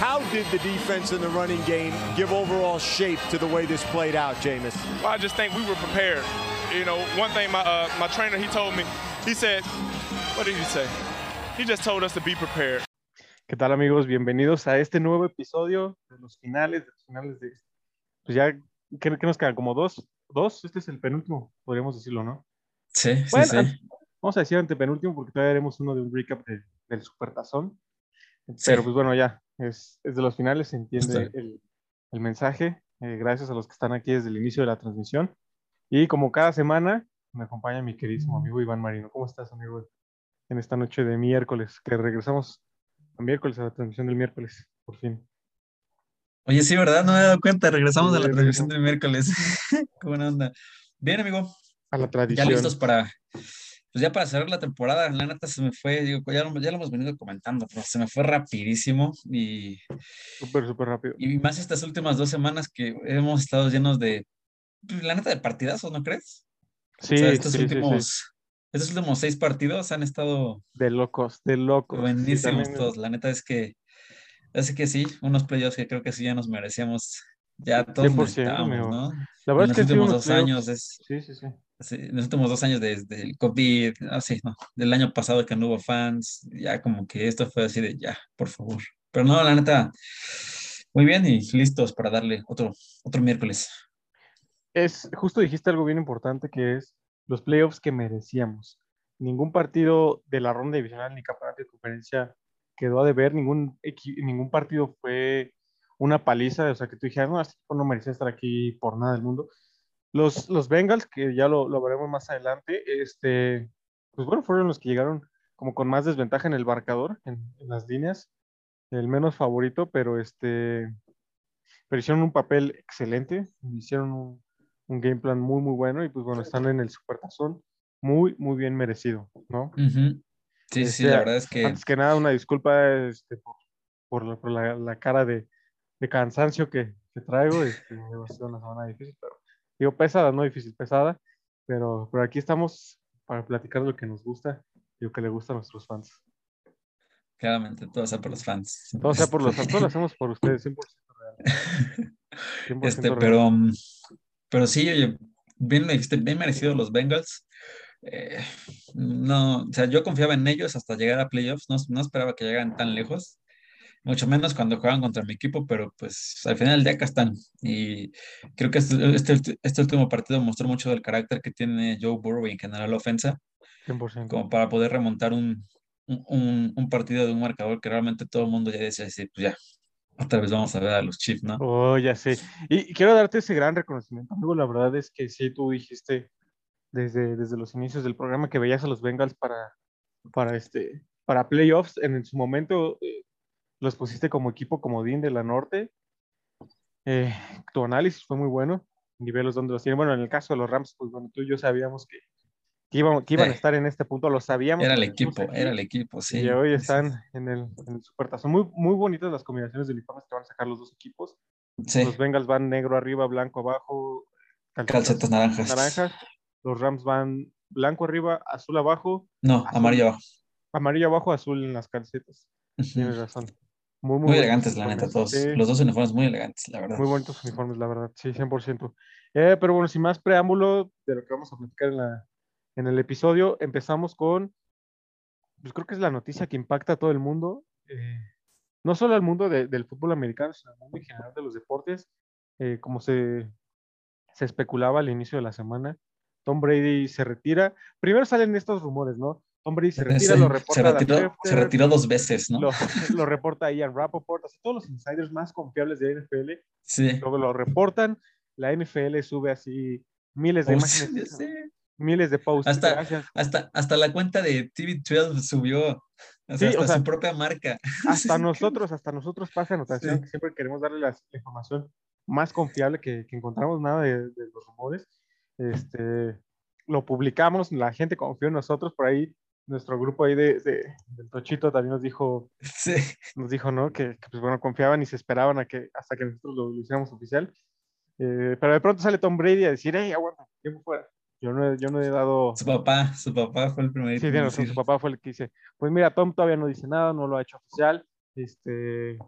How did the defense and the running game give overall shape to the way this played out, Jameis? Well, I just think we were prepared. You know, one thing my uh, my trainer he told me, he said, what did he say? He just told us to be prepared. ¿Qué tal amigos? Bienvenidos a este nuevo episodio de los finales, de los finales de, pues ya, ¿qué, qué nos quedan? Como dos, dos, este es el penúltimo, podríamos decirlo, ¿no? Sí, Bueno, sí, sí. Vamos a decir antepenúltimo porque todavía haremos uno de un recap de- del Supertazón. Pero pues bueno, ya, es, es de los finales, se entiende el, el mensaje. Eh, gracias a los que están aquí desde el inicio de la transmisión. Y como cada semana, me acompaña mi queridísimo amigo Iván Marino. ¿Cómo estás, amigo? En esta noche de miércoles, que regresamos a miércoles a la transmisión del miércoles, por fin. Oye, sí, ¿verdad? No me he dado cuenta. Regresamos Sí, a la transmisión del miércoles. Buena onda. Bien, amigo. A la Ya tradición. listos para, pues ya para cerrar la temporada. La neta se me fue, digo, ya lo, ya lo hemos venido comentando, pero se me fue rapidísimo y, Súper, súper rápido. y más estas últimas dos semanas que hemos estado llenos de, pues, la neta, de partidazos, ¿no crees? Sí, o sea, estos sí, sí, sí. últimos, estos últimos seis partidos han estado De locos, de locos. Buenísimos todos. La neta es que, es que sí, unos playoffs que creo que sí ya nos merecíamos, ya todos 100%, necesitábamos. ¿no? La verdad en es que los últimos dos años es, Sí, sí, sí. En los últimos dos años desde el COVID, así, ¿no? Del año pasado que no hubo fans, ya como que esto fue así de ya, por favor. Pero no, la neta, muy bien y listos para darle otro, otro miércoles. Es, justo dijiste algo bien importante que es los playoffs que merecíamos. Ningún partido de la ronda divisional ni campeonato de conferencia quedó a deber, ningún, ningún partido fue una paliza, o sea, que tú dijeras, no, este no merecía estar aquí por nada del mundo. Los, los Bengals, que ya lo, lo veremos más adelante, este, pues bueno, fueron los que llegaron como con más desventaja en el marcador, en, en las líneas, el menos favorito, pero este, pero hicieron un papel excelente, hicieron un, un game plan muy, muy bueno y pues bueno, están en el supertazón muy, muy bien merecido, ¿no? Sí, sí, Este, la verdad es que Antes que nada, una disculpa este, por, por la, por la- la cara de, de cansancio que, que traigo. Este, va a ser una semana difícil, pero digo pesada, no difícil, pesada. Pero, pero aquí estamos para platicar de lo que nos gusta y lo que le gusta a nuestros fans. claramente todo sea por los fans. Todo sea por los fans, todo lo hacemos por ustedes, 100% real. 100% Este, real. pero, mm, pero sí, oye, bien, bien merecido los Bengals. Eh, no, o sea, yo confiaba en ellos hasta llegar a playoffs, no, no esperaba que llegaran tan lejos, mucho menos cuando juegan contra mi equipo, pero pues al final del día acá están. Y creo que este, este, este último partido mostró mucho del carácter que tiene Joe Burrow y en general la ofensa, 100%. como para poder remontar un, un, un- partido de un marcador que realmente todo el mundo ya decía, sí, pues ya, otra vez vamos a ver a los Chiefs, ¿no? Oh, ya sé. Y, quiero darte ese gran reconocimiento, amigo. La verdad es que sí, tú dijiste desde, desde los inicios del programa que veías a los Bengals para, para, este, para playoffs. En, en su momento eh, los pusiste como equipo comodín de la norte. Eh, tu análisis fue muy bueno. Niveles donde los tienen. Bueno, en el caso de los Rams, pues bueno, tú y yo sabíamos que, que iban, que iban a estar en este punto. Lo sabíamos. Era el equipo, era el equipo, sí. Y hoy están en el, en el Supertazón. Muy, muy bonitas las combinaciones de uniformes que van a sacar los dos equipos. Sí, Los Bengals van negro arriba, blanco abajo, calcetas naranjas. naranjas. Los Rams van blanco arriba, azul abajo, No, Azul. amarillo abajo. amarillo abajo, azul en las calcetas. Ujú. Tienes razón. Muy, muy, Muy elegantes, la neta, todos. Sí, Los dos uniformes muy elegantes, la verdad. Muy bonitos uniformes, la verdad. Sí, 100%. Eh, pero bueno, sin más preámbulo de lo que vamos a platicar en, la, en el episodio, empezamos con, pues creo que es la noticia que impacta a todo el mundo. eh, no solo al mundo de- del fútbol americano, sino al mundo en general de los deportes. eh, como se, se especulaba al inicio de la semana, Tom Brady se retira. Primero salen estos rumores, ¿no? Tom Brady se retira, Sí, lo se, reporta Dan retiró, se retiró dos veces, ¿no? lo, lo reporta Ian Rappaport, así todos los insiders más confiables de NFL Sí. luego lo reportan, la NFL sube así miles de Posts, imágenes, sé. miles de posts. Hasta-. Hasta, hasta la cuenta de TV12 subió. O sea, Sí, o hasta sea, su propia marca. Hasta Sí, nosotros, hasta nosotros pasa anotación, Sí. que siempre queremos darle las- la información más confiable que, que encontramos, nada de, de los rumores. Este, lo publicamos, la gente confió en nosotros, por ahí nuestro grupo ahí de, de- del Tochito también nos dijo, Sí. nos dijo, ¿no? Que, que, pues bueno, confiaban y se esperaban a que hasta que nosotros lo, lo hiciéramos oficial. Eh, pero de pronto sale Tom Brady a decir, hey, aguanta, tiempo fuera. Yo no, he- yo no he dado... Su papá, su papá fue el primerito Sí, en tiene su papá fue el que dice, pues mira, Tom todavía no dice nada, no lo ha hecho oficial. Este,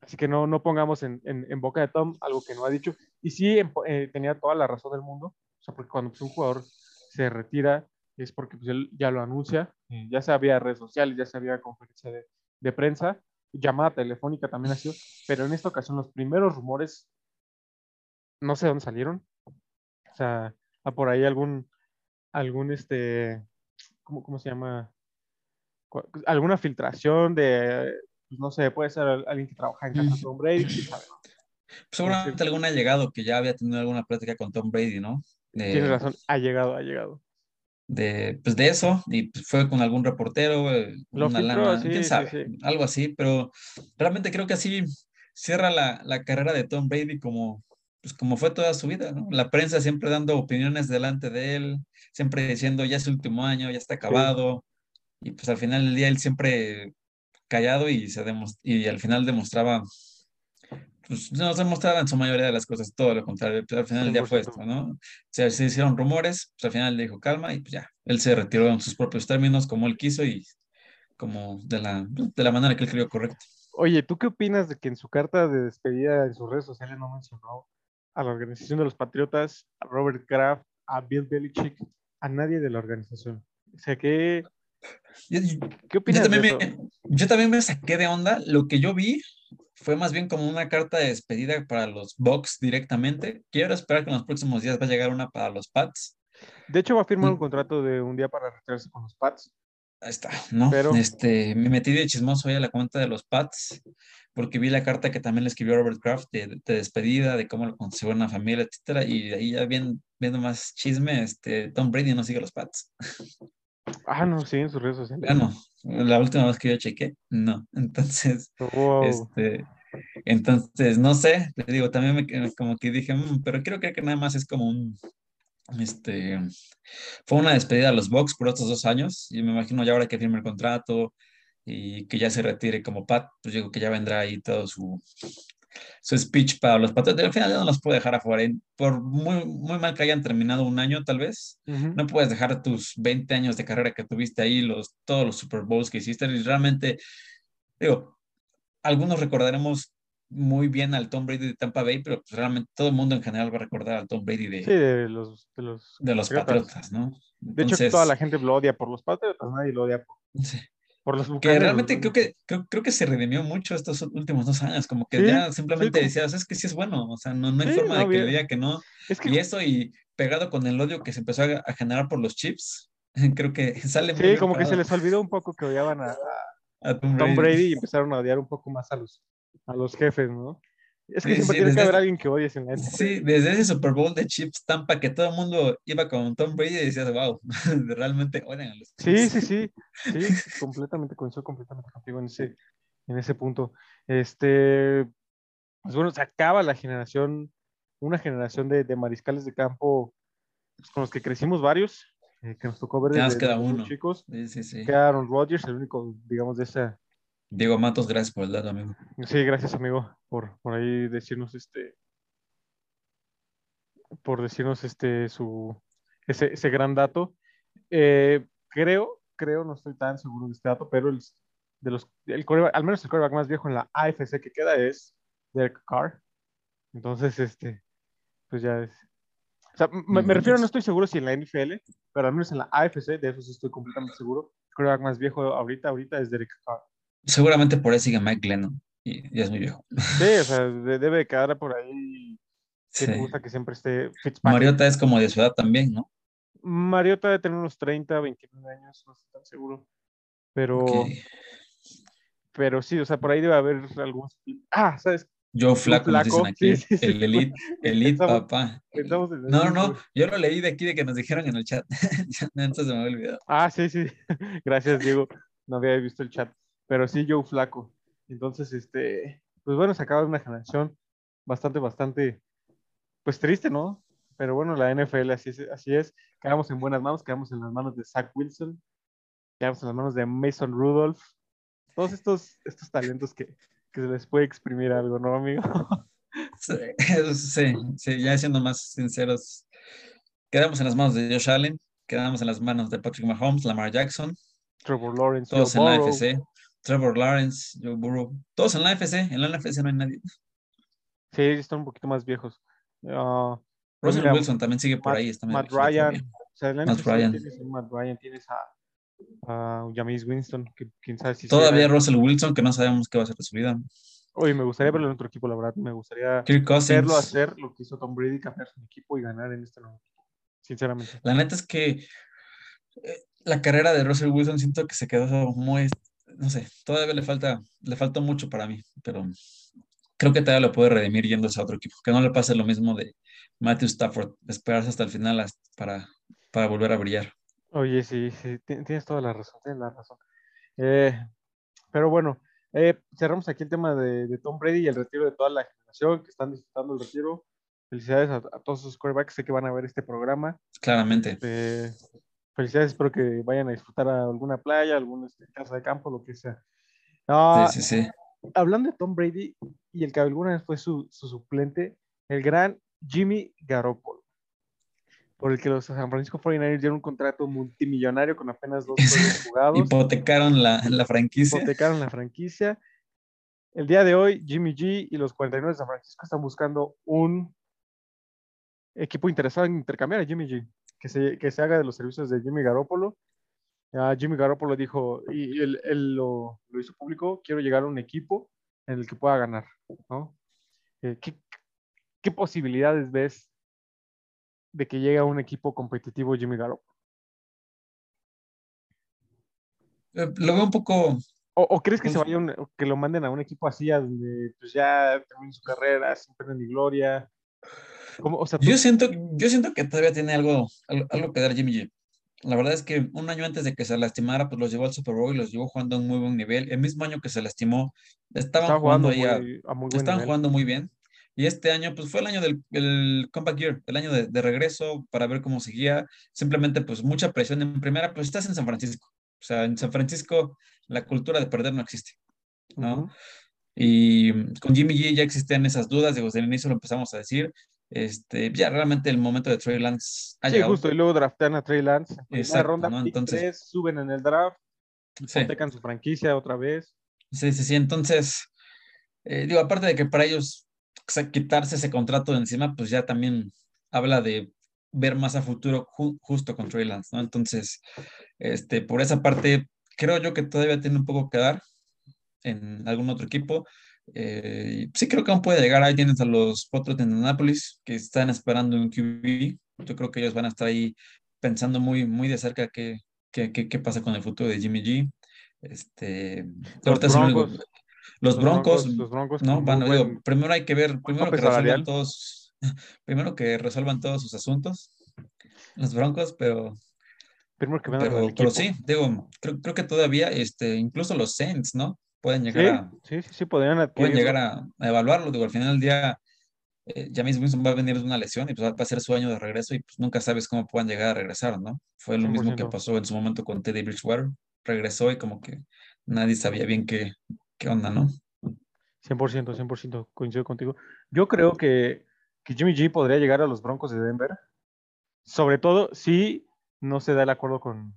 Así que no, no pongamos en, en, en boca de Tom algo que no ha dicho. Y sí, eh, tenía toda la razón del mundo. O sea, porque cuando pues, un jugador se retira es porque pues, él ya lo anuncia. eh, ya sabía redes sociales, ya sabía conferencia de, de prensa, llamada telefónica también ha sido. Pero en esta ocasión los primeros rumores, no sé dónde salieron. O sea, a por ahí algún, algún este, ¿cómo, cómo se llama? Alguna filtración de, pues, no sé, puede ser al- alguien que trabaja en casa de Tom Brady, sabe, ¿no? Seguramente algún allegado que ya había tenido alguna plática con Tom Brady, ¿no? De, Tienes razón, ha llegado, ha llegado. De, pues de eso, y pues fue con algún reportero, eh, una filtró, lana, sí, quién sabe, sí. algo así, pero realmente creo que así cierra la, la carrera de Tom Brady como, pues como fue toda su vida, ¿no? La prensa siempre dando opiniones delante de él, siempre diciendo ya es su último año, ya está acabado, y pues al final del día él siempre callado y, se y al final demostraba, pues no se demostraba en su mayoría de las cosas, todo lo contrario, pero al final día fue 100%. esto, ¿no? Se, se hicieron rumores, pues al final le dijo calma y pues ya, él se retiró en sus propios términos, como él quiso y como de la, de la manera que él creyó correcta. Oye, ¿tú qué opinas de que en su carta de despedida en sus redes sociales no mencionó a la organización de los Patriotas, a Robert Kraft, a Bill Belichick, a nadie de la organización? O sea, ¿qué, Yo, yo- qué yo opinas de también eso? me, yo también me saqué de onda, lo que yo vi fue más bien como una carta de despedida para los Bucks directamente. Quiero esperar que en los próximos días va a llegar una para los Pats. De hecho, va a firmar un contrato de un día para retirarse con los Pats. Ahí está, ¿no? Pero- Este, me metí de chismoso ahí a la cuenta de los Pats, porque vi la carta que también le escribió Robert Kraft de, de despedida, de cómo lo consiguió una familia, etcétera, y ahí ya bien, viendo más chisme, este, Tom Brady no sigue a los Pats. Ah, no, sí, en sus redes sociales. Ya no, la última vez que yo chequé, no. Entonces, Wow. este, entonces, no sé, te digo, también me, como que dije, "Mm", pero quiero creer que nada más es como un, este, fue una despedida a los Bucks por estos dos años, y me imagino ya ahora que firme el contrato y que ya se retire como Pat, pues digo que ya vendrá ahí todo su, su speech para los Patriotas. Al final ya no los puedo dejar afuera, y por muy, muy mal que hayan terminado un año, tal vez, no puedes dejar tus 20 años de carrera que tuviste ahí, los, todos los Super Bowls que hiciste, y realmente, digo, algunos recordaremos muy bien al Tom Brady de Tampa Bay, pero pues realmente todo el mundo en general va a recordar al Tom Brady de, Sí, de los, de los, de los Patriotas. ¿no? De hecho, toda la gente lo odia por los Patriotas, nadie lo odia por, sí. Por los que realmente creo que, creo, creo que se redimió mucho estos últimos dos años, como que Sí, ya sí, simplemente decías, es que sí es bueno, o sea, no, no hay Sí, forma no, de que diga que no. Es que Y eso y pegado con el odio que se empezó a, a generar por los chips, creo que sale muy sí, como que se les olvidó un poco que odiaban a, Tom Tom Brady y empezaron a odiar un poco más a los, a los jefes, ¿no? Es que Sí, siempre sí, tiene que haber alguien que odies en la. Sí, desde ese Super Bowl de Chips Tampa que todo el mundo iba con Tom Brady y decías, wow, realmente odian a los Sí, sí, sí, sí, completamente, coincido completamente contigo en ese, en ese punto. Este, pues bueno, se acaba la generación, una generación de, de mariscales de campo pues, con los que crecimos varios, eh, que nos tocó ver Ya nos queda uno. chicos. Sí, sí, sí. Queda Aaron Rodgers, el único, digamos, de esa. Diego Matos, gracias por el dato, amigo. Sí, gracias, amigo, por, por ahí decirnos este, por decirnos este, su, ese, ese gran dato. Eh, creo, creo, no estoy tan seguro de este dato, pero el, de los, el quarterback- al menos el quarterback más viejo en la AFC que queda es Derek Carr. Entonces, este, pues ya es. O sea, me, me refiero, no estoy seguro si en la NFL, pero al menos en la AFC, de eso sí estoy completamente seguro. El quarterback más viejo ahorita, ahorita es Derek Carr. Seguramente por ahí sigue Mike Glennon y ya es muy viejo. Sí, o sea, de- debe de quedar por ahí. Que Sí. te gusta que siempre esté Fitzpatrick. Mariota es como de su edad también, ¿no? Mariota debe tener unos 30, 29 años, no estoy tan seguro. Pero, pero sí, o sea, por ahí debe haber algunos. Ah, ¿sabes? Joe Flaco, nos dicen aquí. sí, sí, sí. El Elite, Elite, Pensamos- papá. Pensamos en el No, no, no. Yo lo leí de aquí de que nos dijeron en el chat. Antes se me había olvidado. Ah, sí, sí. Gracias, Diego. No había visto el chat. Pero sí, Joe Flaco. Entonces, este, pues bueno, se acaba una generación bastante, bastante, pues triste, ¿no? Pero bueno, la NFL así es, así es. Quedamos en buenas manos, quedamos en las manos de Zach Wilson, quedamos en las manos de Mason Rudolph. Todos estos, estos talentos que, que se les puede exprimir algo, ¿no, amigo? Sí, sí, sí, ya siendo más sinceros, quedamos en las manos de Josh Allen, quedamos en las manos de Patrick Mahomes, Lamar Jackson, Trevor Lawrence, todos Joe en la. AFC, Trevor Lawrence, Joe Burrow, todos en la NFC, en la NFC no hay nadie. Sí, están un poquito más viejos. Uh, Russell mira, Wilson también sigue por Matt, ahí. Está Matt Ryan. O sea, en la Matt NFC Ryan. Tienes a Matt Ryan, tienes a, a James Winston, que quién sabe si Todavía será- Russell Wilson, que no sabemos qué va a ser de su vida. Oye, me gustaría verlo en otro equipo, la verdad. Me gustaría verlo hacer lo que hizo Tom Brady, cambiar su equipo y ganar en este nuevo equipo. Sinceramente. La neta es que eh, la carrera de Russell Wilson siento que se quedó muy, no sé, todavía le falta, le faltó mucho para mí, pero creo que todavía lo puede redimir yéndose a otro equipo. Que no le pase lo mismo de Matthew Stafford, esperarse hasta el final para, para volver a brillar. Oye, sí, sí, ti- tienes toda la razón, tienes la razón. Eh, pero bueno, eh, cerramos aquí el tema de, de Tom Brady y el retiro de toda la generación que están disfrutando el retiro. Felicidades a, a todos sus quarterbacks, sé que van a ver este programa. Claramente. Eh, felicidades, espero que vayan a disfrutar a alguna playa, alguna este, casa de campo, lo que sea. Ah, Sí, sí, sí. hablando de Tom Brady y el que alguna vez fue su, su suplente, el gran Jimmy Garoppolo, por el que los San Francisco 49ers dieron un contrato multimillonario con apenas dos juegos jugados, Hipotecaron la, la franquicia. hipotecaron la franquicia. El día de hoy, Jimmy G y los 49 de San Francisco están buscando un equipo interesado en intercambiar a Jimmy G, que se, que se haga de los servicios de Jimmy Garoppolo. Ah, Jimmy Garoppolo dijo, y él, él lo, lo hizo público, quiero llegar a un equipo en el que pueda ganar, ¿no? Eh, ¿qué, qué posibilidades ves de que llegue a un equipo competitivo Jimmy Garoppolo? Eh, Lo veo un poco, ¿O, o crees que se Pues- vaya un- que lo manden a un equipo así, a donde pues ya termine su carrera, sin pena ni gloria? O sea, tú- Yo siento, yo siento que todavía tiene algo, algo, algo que dar Jimmy G. La verdad es que un año antes de que se lastimara, pues los llevó al Super Bowl y los llevó jugando a un muy buen nivel. El mismo año que se lastimó, estaban estaba jugando, jugando muy- a muy buen estaban nivel. jugando muy bien. Y este año, pues fue el año del el comeback year, el año de, de regreso para ver cómo seguía. Simplemente, pues mucha presión en primera, pues estás en San Francisco. O sea, en San Francisco la cultura de perder no existe, ¿no? Ujú. Y mm, con Jimmy G ya existían esas dudas, digo, desde el inicio lo empezamos a decir. Este, ya realmente el momento de Trey Lance ha Sí, llegado. justo, y luego draftean a Trey Lance. en Exacto, ronda, Entonces- suben en el draft, Sí, su franquicia otra vez. sí, sí, sí. Entonces, eh, digo, aparte de que para ellos quitarse ese contrato de encima, pues ya también habla de ver más a futuro ju- justo con Trey Lance, ¿no? Entonces, este, por esa parte, creo yo que todavía tiene un poco que dar en algún otro equipo. Eh, sí creo que aún puede llegar. Ahí tienes a los Potros de Indianapolis que están esperando un QB. Yo creo que ellos van a estar ahí pensando muy, muy de cerca qué, qué, qué, qué pasa con el futuro de Jimmy G. Este, Los Broncos, los Broncos, los Broncos no, van, muy digo, buen- primero hay que ver, primero que resuelvan salarial. todos, primero que resuelvan todos sus asuntos, los Broncos, pero, primero que pero, pero sí, digo, creo, creo que todavía, este, incluso los Saints, ¿no? Pueden llegar Sí, a, sí, sí, podrían pueden llegar a, a evaluarlo, digo, al final del día, eh, James Winston va a venir de una lesión y pues va a ser su año de regreso y pues nunca sabes cómo puedan llegar a regresar, ¿no? Fue lo mismo que 100%. pasó en su momento con Teddy Bridgewater, regresó y como que nadie sabía bien qué, qué onda, ¿no? 100%, 100%, coincido contigo. Yo creo que, que Jimmy G podría llegar a los Broncos de Denver, sobre todo si no se da el acuerdo con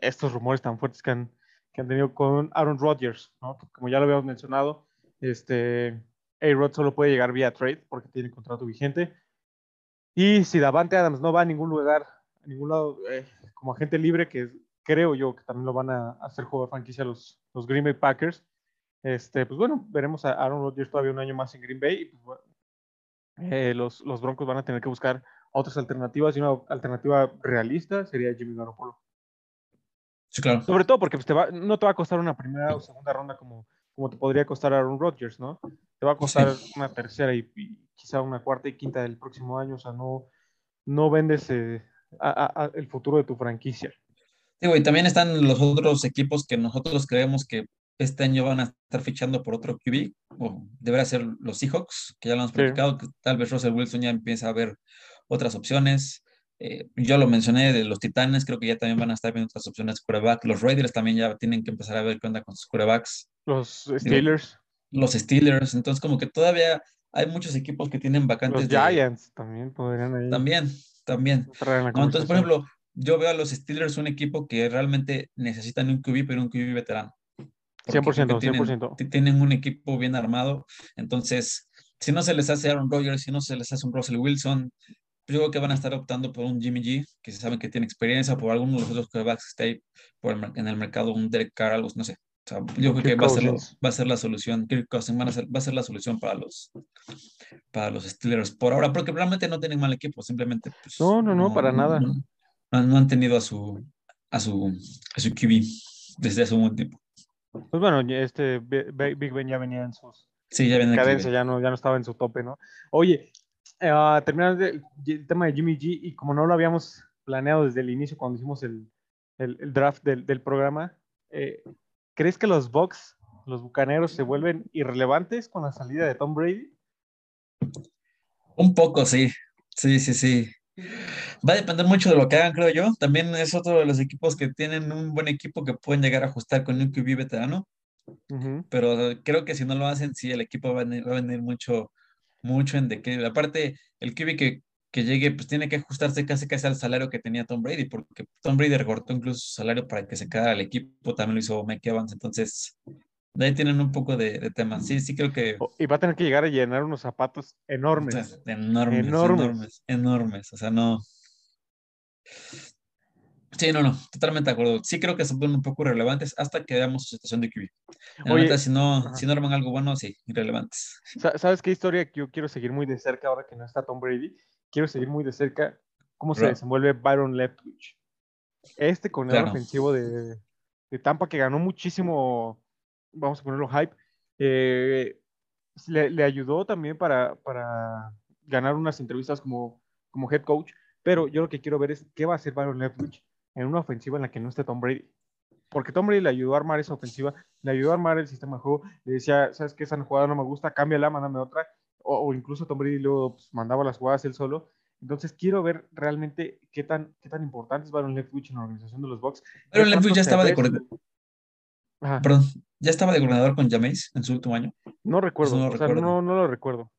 estos rumores tan fuertes que han, que han tenido con Aaron Rodgers, ¿no? Como ya lo habíamos mencionado, este, A-Rod solo puede llegar vía trade porque tiene contrato vigente. Y si Davante Adams no va a ningún lugar, a ningún lado, eh, como agente libre, que creo yo que también lo van a hacer jugador franquicia los, los Green Bay Packers, este, pues bueno, veremos a Aaron Rodgers todavía un año más en Green Bay. Y pues bueno, eh, los, los Broncos van a tener que buscar otras alternativas y una alternativa realista sería Jimmy Garoppolo. Sí, claro. Sobre todo porque pues, te va, no te va a costar una primera o segunda ronda como, como te podría costar Aaron Rodgers, ¿no? Te va a costar una tercera y, y quizá una cuarta y quinta del próximo año. O sea, no, no vendes eh, a- a- a el futuro de tu franquicia. Digo, y también están los otros equipos que nosotros creemos que este año van a estar fichando por otro QB, o deberá ser los Seahawks, que ya lo hemos Sí. platicado, que tal vez Russell Wilson ya empieza a ver otras opciones. Eh, yo lo mencioné de los Titanes, creo que ya también van a estar viendo otras opciones de quarterback. Los Raiders también ya tienen que empezar a ver qué onda con sus quarterbacks. Los Steelers, Los Steelers, entonces como que todavía hay muchos equipos que tienen vacantes los de- Giants también podrían ahí También, también. ¿no? Entonces, por ejemplo, yo veo a los Steelers un equipo que realmente necesitan un QB, pero un QB veterano. porque 100%, creo que tienen, 100%. ti- tienen un equipo bien armado. Entonces, si no se les hace Aaron Rodgers, si no se les hace un Russell Wilson, yo creo que van a estar optando por un Jimmy G, que se saben que tiene experiencia, por alguno de los otros quarterbacks que está ahí por el en el mercado, un Derek Carr, algo, no sé. O sea, yo creo que va a, ser, va a ser la solución. Kirk Cousins van a ser- va a ser la solución para los, para los Steelers por ahora, porque realmente no tienen mal equipo, simplemente. pues, No, no, no, para nada. No, no- no han tenido a su, a su, a su QB desde hace un buen tiempo. Pues bueno, este Big Ben ya venía en sus Sí, ya el cadencia, ya no, ya no estaba en su tope, ¿no? Oye, eh, terminando el, el tema de Jimmy G, y como no lo habíamos planeado desde el inicio cuando hicimos el, el- el draft del, del programa, eh, ¿crees que los Bucks, los bucaneros, se vuelven irrelevantes con la salida de Tom Brady? Un poco, sí. Sí, sí, sí. Va a depender mucho de lo que hagan, creo yo. También es otro de los equipos que tienen un buen equipo que pueden llegar a ajustar con un QB veterano, Ujú. pero creo que si no lo hacen, sí, el equipo va a venir, va a venir mucho, mucho en declive. Aparte, el QB que, que llegue, pues tiene que ajustarse casi casi al salario que tenía Tom Brady, porque Tom Brady recortó incluso su salario para que se quedara el equipo, también lo hizo Mike Evans, entonces de ahí tienen un poco de, de tema. Sí, sí creo que Y va a tener que llegar a llenar unos zapatos enormes. Enormes, Enormes. enormes, enormes, O sea, no. Sí, no, no, totalmente de acuerdo. Sí creo que se vuelven un poco irrelevantes hasta que veamos su situación de QB. Oye, neta, si no, ajá. si no arman algo bueno, sí, irrelevantes. Sa- ¿Sabes qué historia que yo quiero seguir muy de cerca ahora que no está Tom Brady? Quiero seguir muy de cerca cómo se desenvuelve Byron Leftwich. Este corredor Claro. ofensivo de, de Tampa que ganó muchísimo, vamos a ponerlo hype, eh, le, le ayudó también para, para ganar unas entrevistas como, como head coach, pero yo lo que quiero ver es qué va a hacer Byron Leftwich en una ofensiva en la que no esté Tom Brady. Porque Tom Brady le ayudó a armar esa ofensiva, le ayudó a armar el sistema de juego, le decía, ¿sabes qué? Esa jugada no me gusta, cámbiala, mándame otra. O, o incluso Tom Brady luego pues, mandaba las jugadas él solo. Entonces quiero ver realmente qué tan, qué tan importante es Byron Leftwich en la organización de los Bucks. Pero ¿Qué Leftwich ya estaba de coordinador, perdón, ya estaba de coordinador con Jameis en su último año. no recuerdo, no o sea, recuerdo. no, no lo recuerdo.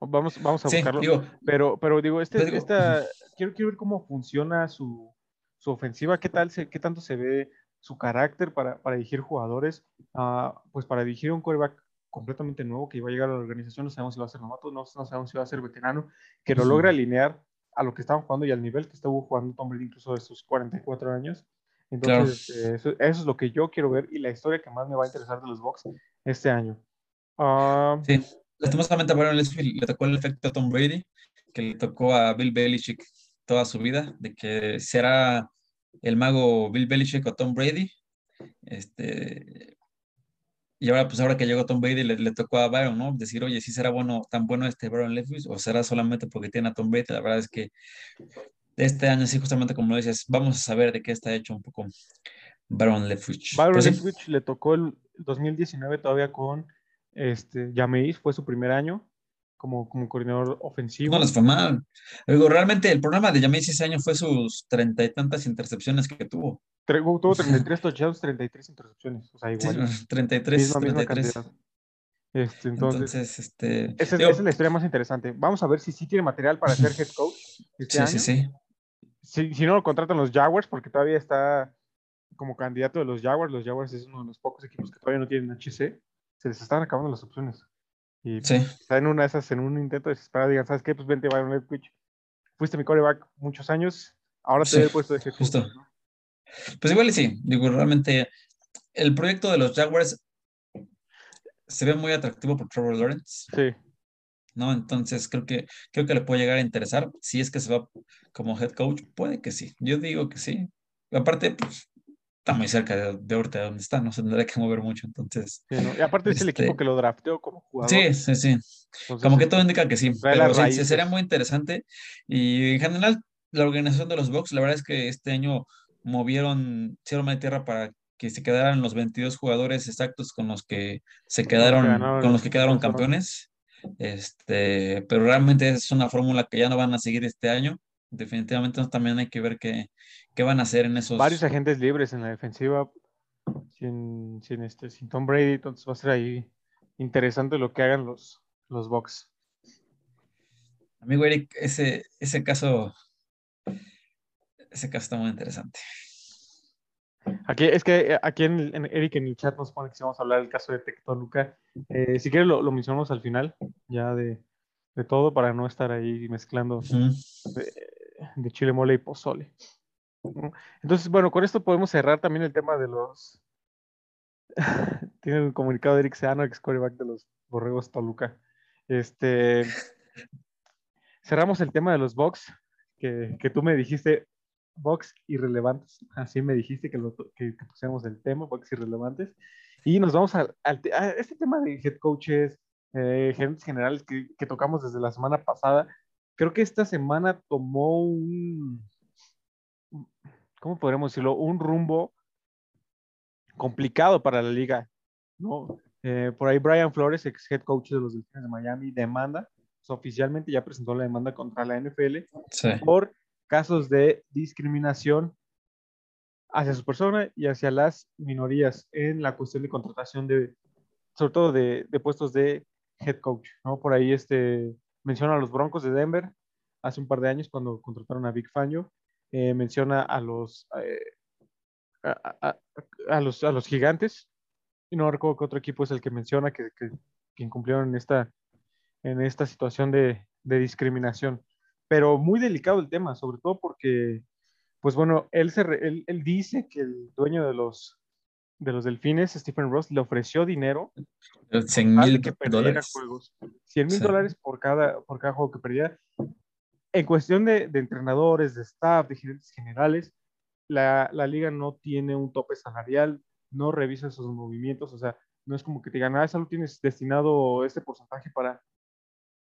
Vamos, vamos a Sí, buscarlo. digo, Pero, pero digo, este, Pero digo- esta, quiero, quiero ver cómo funciona su, su ofensiva, qué tal, se, qué tanto se ve su carácter para, para dirigir jugadores, ah, pues para dirigir un quarterback completamente nuevo que iba a llegar a la organización, no sabemos si va a ser novato, no, no sabemos si va a ser veterano, que lo Ujú. logre alinear a lo que estaban jugando y al nivel que estuvo jugando Tom Brady incluso de sus 44 años. Entonces, eh, eso, eso es lo que yo quiero ver y la historia que más me va a interesar de los Bucks este año. Ah, sí, lastimosamente a Byron Leftwich le tocó el efecto a Tom Brady, que le tocó a Bill Belichick toda su vida, de que será el mago Bill Belichick o Tom Brady. Este, y ahora, pues ahora que llegó Tom Brady, le, le tocó a Byron, ¿no? Decir, oye, si será bueno, tan bueno este Byron Leftwich, o será solamente porque tiene a Tom Brady. La verdad es que este año, sí, justamente como lo dices, vamos a saber de qué está hecho un poco Byron Leftwich. Byron Pero sí, Leftwich le tocó el 2019 todavía con este, Jameis, fue su primer año como, como coordinador ofensivo. no les fue mal. Digo, realmente el problema de Jameis ese año fue sus treinta y tantas intercepciones que tuvo. Tuvo 33 touchdowns, 33 intercepciones. O sea, Sí, igual. 33, misma, misma 33. cantidad. Este, entonces, Entonces, este. esa, es, digo, esa es la historia más interesante. Vamos a ver si sí tiene material para ser head coach este sí, año. sí, sí. Si, si no lo contratan los Jaguars, porque todavía está como candidato de los Jaguars. Los Jaguars es uno de los pocos equipos que todavía no tienen HC. Se les están acabando las opciones. Y Sí, está en una de esas, en un intento desesperado, digan, ¿sabes qué? Pues vente, Byron Leftwich. Fuiste mi coreback muchos años, ahora te Sí, doy el puesto de coach. justo. ¿no? Pues igual y sí. Digo, realmente el proyecto de los Jaguars se ve muy atractivo por Trevor Lawrence, Sí, ¿no? Entonces creo que, creo que le puede llegar a interesar. Si es que se va como head coach, puede que sí. Yo digo que sí. Aparte, pues, está muy cerca de, de ahorita de donde está, no se tendrá que mover mucho. Entonces, sí, ¿no? Y aparte es el Este- equipo que lo drafteó como jugador. sí, sí, sí. entonces, Como que este, todo indica que sí, pero sí, sí, sería muy interesante. Y en general, la organización de los Bucks, la verdad es que este año movieron cielo mar y tierra para que se quedaran los 22 jugadores exactos con los que se quedaron, ganaron con los que quedaron campeones. Este, pero realmente es una fórmula que ya no van a seguir este año. Definitivamente también hay que ver qué, qué van a hacer en esos. varios agentes libres en la defensiva sin, sin, este, sin Tom Brady, entonces va a ser ahí interesante lo que hagan los, los Bucks. Amigo Eric, ese, ese caso, ese caso está muy interesante. Aquí, es que aquí en, en, Eric en el chat nos pone que si vamos a hablar del caso de Tectoluca. Eh, si quieres lo, lo, mencionamos al final, ya de, de, todo, para no estar ahí mezclando uh -huh. de, de, chile mole y pozole. Entonces, bueno, con esto podemos cerrar también el tema de los... Tiene un comunicado de Eric Seano, ex quarterback de los Borregos Toluca. Este... Cerramos el tema de los Bucks, que, que tú me dijiste, Bucks irrelevantes. Así me dijiste que, lo, que, que pusiéramos el tema, Bucks irrelevantes. Y nos vamos a, a, a este tema de head coaches, eh, gerentes generales que, que, tocamos desde la semana pasada. Creo que esta semana tomó un, ¿cómo podríamos decirlo? Un rumbo complicado para la liga, ¿no? Eh, por ahí Brian Flores, ex head coach de los Delfines de Miami, demanda, pues, oficialmente ya presentó la demanda contra la NFL sí. por casos de discriminación hacia su persona y hacia las minorías en la cuestión de contratación de, sobre todo de, de puestos de head coach, ¿no? Por ahí este, menciona a los Broncos de Denver hace un par de años cuando contrataron a Big Fangio, eh, menciona a los, eh, a, a, a, los, a los gigantes, y no recuerdo qué otro equipo es el que menciona que, que, que incumplieron en esta, en esta situación de, de discriminación pero muy delicado el tema, sobre todo porque, pues bueno, él, se, él, él, dice que el dueño de los, de los delfines, Stephen Ross, le ofreció dinero 100 mil dólares. Juegos. 100 mil sí. dólares por cada, por cada juego que perdiera. En cuestión de, de entrenadores, de staff, de gerentes generales, la, la, liga no tiene un tope salarial, no revisa esos movimientos, o sea, no es como que te digan, ah, solo tienes destinado este porcentaje para,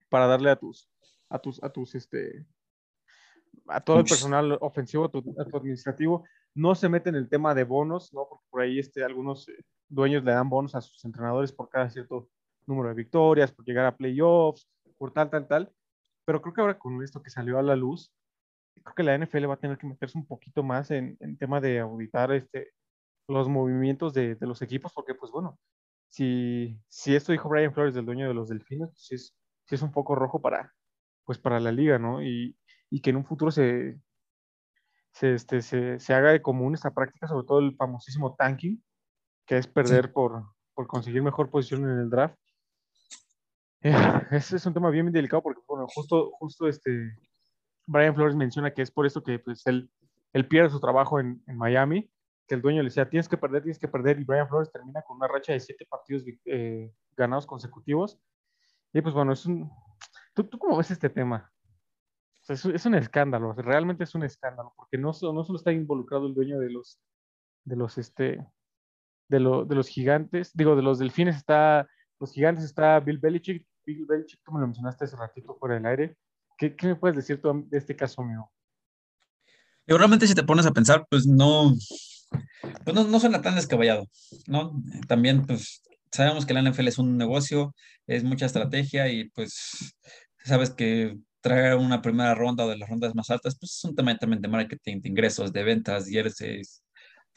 para darle a tus, a tus, a tus, este, a todo el personal ofensivo, a tu, a tu, administrativo, no se mete en el tema de bonos, ¿no? Porque por ahí este, algunos dueños le dan bonos a sus entrenadores por cada cierto número de victorias, por llegar a playoffs, por tal, tal, tal. Pero creo que ahora con esto que salió a la luz, creo que la NFL va a tener que meterse un poquito más en, en tema de auditar este, los movimientos de, de, los equipos, porque pues bueno, si, si esto dijo Brian Flores, del dueño de los Delfines, pues es, sí es un poco rojo para, pues para la liga, ¿no? Y, y que en un futuro se, se, este, se, se, haga de común esta práctica, sobre todo el famosísimo tanking, que es perder sí. por, por conseguir mejor posición en el draft. Eh, ese es un tema bien, bien delicado porque, justo, justo este, Brian Flores menciona que es por eso que pues, él, pierde su trabajo en, Miami, que el dueño le decía, tienes que perder, tienes que perder, y Brian Flores termina con una racha de siete partidos eh, ganados consecutivos. Y pues bueno, es un, ¿Tú, ¿Tú, cómo ves este tema? Es, un escándalo, realmente es un escándalo, porque no, no solo está involucrado el dueño de los, de los, este, de, de los gigantes, digo, de los delfines está, los gigantes está Bill Belichick, Bill Belichick, tú me lo mencionaste hace ratito fuera del aire. ¿Qué, me puedes decir tú de este caso mío? Yo realmente si te pones a pensar, pues no, pues no, no suena tan descabellado, ¿no? También, pues, sabemos que la NFL es un negocio, es mucha estrategia y pues sabes que traer una primera ronda o de las rondas más altas, pues es un tema también de marketing, de ingresos, de ventas, jerseys.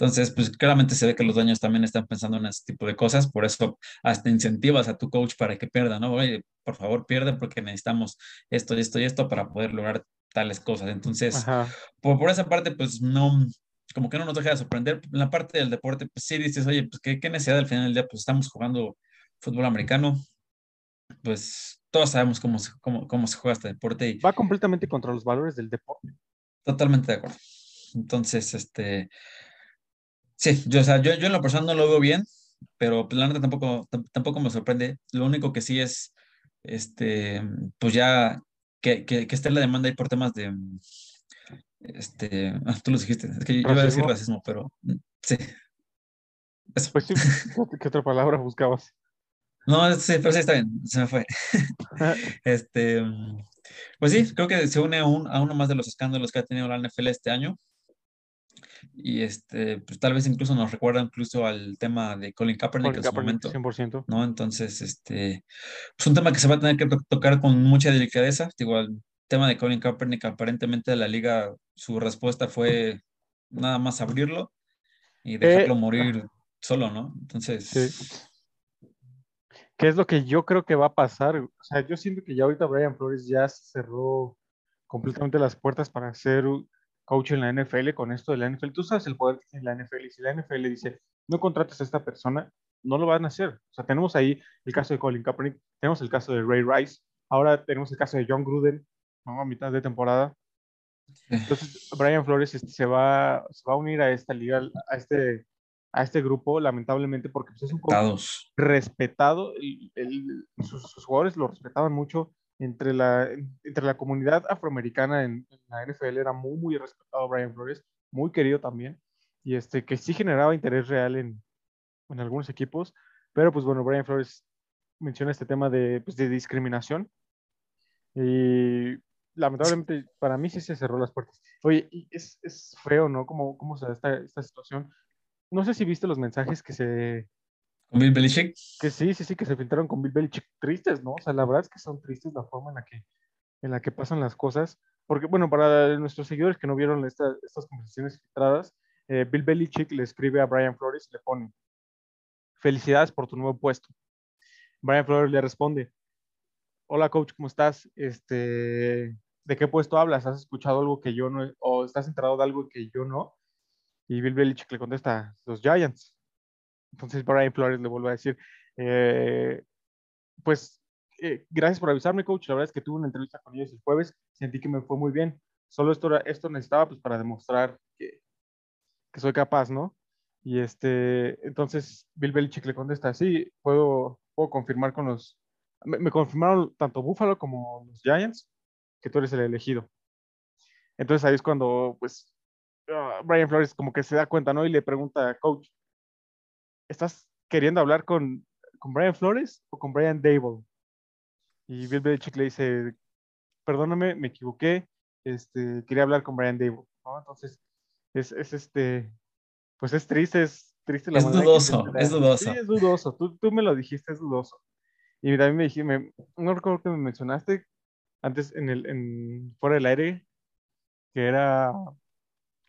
Entonces, pues claramente se ve que los dueños también están pensando en ese tipo de cosas, por eso hasta incentivas a tu coach para que pierda, ¿no? Oye, por favor, pierde porque necesitamos esto, esto y esto para poder lograr tales cosas. Entonces, por, por, esa parte, pues no, como que no nos deja de sorprender. En la parte del deporte, pues sí dices, oye, pues qué, qué necesidad al final del día, pues estamos jugando fútbol americano, pues todos sabemos cómo se, cómo, cómo se juega este deporte. Y... Va completamente contra los valores del deporte. Totalmente de acuerdo. Entonces, este, sí, yo, o sea, yo, yo en lo personal no lo veo bien, pero pues, la neta tampoco, tampoco me sorprende. Lo único que sí es, este, pues ya que, que, que esté la demanda ahí por temas de, este, ah, tú lo dijiste, es que yo iba a decir racismo, pero sí. Eso. Pues sí, ¿qué otra palabra buscabas? No, sí, pero sí está bien, se me fue. este, pues sí, creo que se une a, un, a uno más de los escándalos que ha tenido la NFL este año. Y este, pues tal vez incluso nos recuerda incluso al tema de Colin Kaepernick en su momento. 100%. ¿no? Entonces, este, pues un tema que se va a tener que tocar con mucha delicadeza. Digo, el tema de Colin Kaepernick, aparentemente la liga, su respuesta fue nada más abrirlo y dejarlo eh, morir solo, ¿no? Entonces... Sí. ¿Qué es lo que yo creo que va a pasar? O sea, yo siento que ya ahorita Brian Flores ya cerró completamente las puertas para ser coach en la NFL con esto de la NFL. Tú sabes el poder que tiene la NFL y si la NFL dice, no contrates a esta persona, no lo van a hacer. O sea, tenemos ahí el caso de Colin Kaepernick, tenemos el caso de Ray Rice, ahora tenemos el caso de John Gruden, a mitad de temporada. Entonces, Brian Flores este, se, va, se va a unir a esta liga, a este, a este grupo, lamentablemente, porque pues, es un respetado. sus, jugadores lo respetaban mucho entre la, entre la comunidad afroamericana en, la NFL. Era muy, muy respetado Brian Flores, muy querido también, y este, que sí generaba interés real en, en algunos equipos. Pero, pues bueno, Brian Flores menciona este tema de, pues, de discriminación. Y lamentablemente para mí sí se cerró las puertas. Oye, es, es feo, ¿no? ¿Cómo, cómo se da esta, esta situación? No sé si viste los mensajes que se... ¿Con Bill Belichick? Que sí, sí, sí, que se filtraron con Bill Belichick. Tristes, ¿no? O sea, la verdad es que son tristes la forma en la que, en la que pasan las cosas. Porque, bueno, para nuestros seguidores que no vieron estas conversaciones filtradas, eh, Bill Belichick le escribe a Brian Flores le pone, felicidades por tu nuevo puesto. Brian Flores le responde, hola coach, ¿cómo estás? Este, ¿de qué puesto hablas? ¿Has escuchado algo que yo no, o estás enterado de algo que yo no? Y Bill Belichick le contesta, los Giants. Entonces Brian Flores le vuelve a decir, eh, pues eh, gracias por avisarme, coach. La verdad es que tuve una entrevista con ellos el jueves, sentí que me fue muy bien. Solo esto, esto necesitaba pues para demostrar que, que soy capaz, ¿no? Y este, entonces Bill Belichick le contesta, sí, puedo, puedo confirmar con los, me, confirmaron tanto Buffalo como los Giants que tú eres el elegido. Entonces ahí es cuando, pues, ah, Brian Flores como que se da cuenta, ¿no? Y le pregunta, coach, ¿estás queriendo hablar con, con Brian Flores o con Brian Dable? Y Bill Belichick le dice, perdóname, me equivoqué, este, quería hablar con Brian Dable, ¿no? Entonces, es, es este, pues es triste, es triste la Es dudoso, es dudoso. Sí, es dudoso, tú, tú me lo dijiste, es dudoso. Y también me dijiste, no recuerdo que me mencionaste antes en el, en, fuera del aire, que era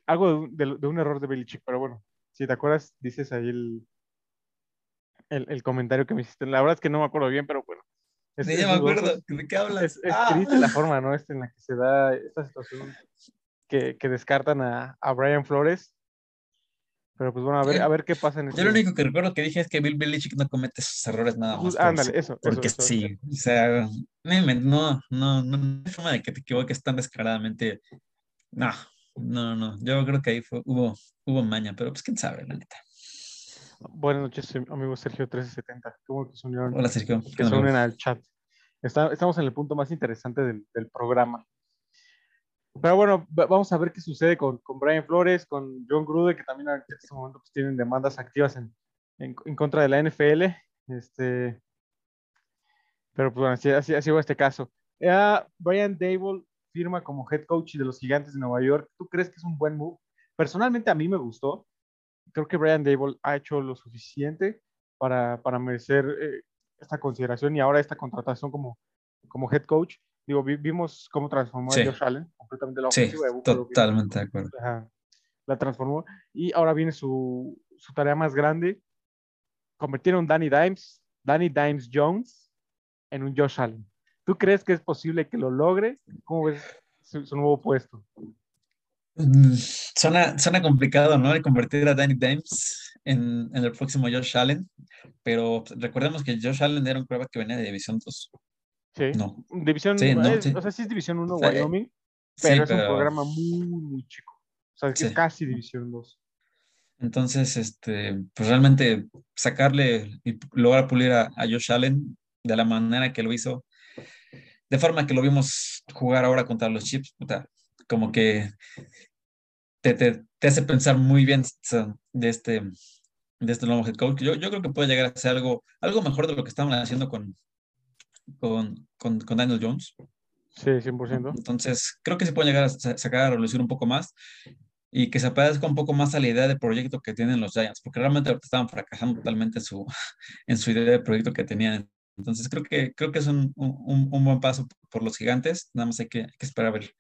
algo de, un error de Belichick, pero bueno, si te acuerdas, dices ahí el, el, comentario que me hiciste. La verdad es que no me acuerdo bien, pero bueno. Es, sí, ya me acuerdo. ¿De qué hablas? Es, ah. triste la forma, ¿no? Este, en la que se da esta situación que, que descartan a, a Brian Flores pero pues bueno, a ver, a ver qué pasa en este... Yo lo único que recuerdo que dije es que Bill Belichick no comete esos errores nada más. ándale, eso. Porque sí, o sea, no, no, no, hay forma de que te equivoques tan descaradamente. No, no, no. Yo creo que ahí fue, hubo, hubo maña, pero pues quién sabe, la neta. Buenas noches, amigo Sergio 1370. ¿Cómo que se unieron? Hola, Sergio. Que se unen al chat. estamos en el punto más interesante del, del programa. Pero bueno, vamos a ver qué sucede con, con Brian Flores, con John Gruden, que también en este momento pues, tienen demandas activas en, en, contra de la NFL. Este, pero pues bueno, así, así, así va este caso. ya Brian Dable firma como head coach de los Gigantes de Nueva York. ¿Tú crees que es un buen move? Personalmente a mí me gustó. Creo que Brian Dable ha hecho lo suficiente para, para merecer eh, esta consideración y ahora esta contratación como, como head coach. Digo, vimos cómo transformó a Josh Allen, completamente la ofensiva sí, Totalmente de acuerdo. la transformó. Y ahora viene su, su tarea más grande: convirtieron Danny Dimes, Danny Dimes Jones, en un Josh Allen. ¿Tú crees que es posible que lo logre? ¿Cómo ves su, nuevo puesto? Mm, suena, suena, complicado, ¿no? De convertir a Danny Dimes en, en, el próximo Josh Allen, pero recordemos que Josh Allen era un prueba que venía de División 2. Sí. No. División, sí, no, O sea, sí es División 1 Wyoming, pero es un programa muy, muy chico. O sea, es casi División 2. Entonces, este, pues realmente sacarle y lograr pulir a, a, Josh Allen de la manera que lo hizo, de forma que lo vimos jugar ahora contra los Chips, puta, como que te, te, te, hace pensar muy bien de este, de este nuevo head coach. Yo, yo creo que puede llegar a ser algo, algo mejor de lo que estaban haciendo con, con, con, con Daniel Jones. Sí, 100%. Entonces, creo que se puede llegar a sacar a relucir un poco más y que se parezca un poco más a la idea de proyecto que tienen los Giants, porque realmente estaban fracasando totalmente en su, en su idea de proyecto que tenían. Entonces, creo que, creo que es un, un, un buen paso por los gigantes. Nada más hay que, que, esperar a ver,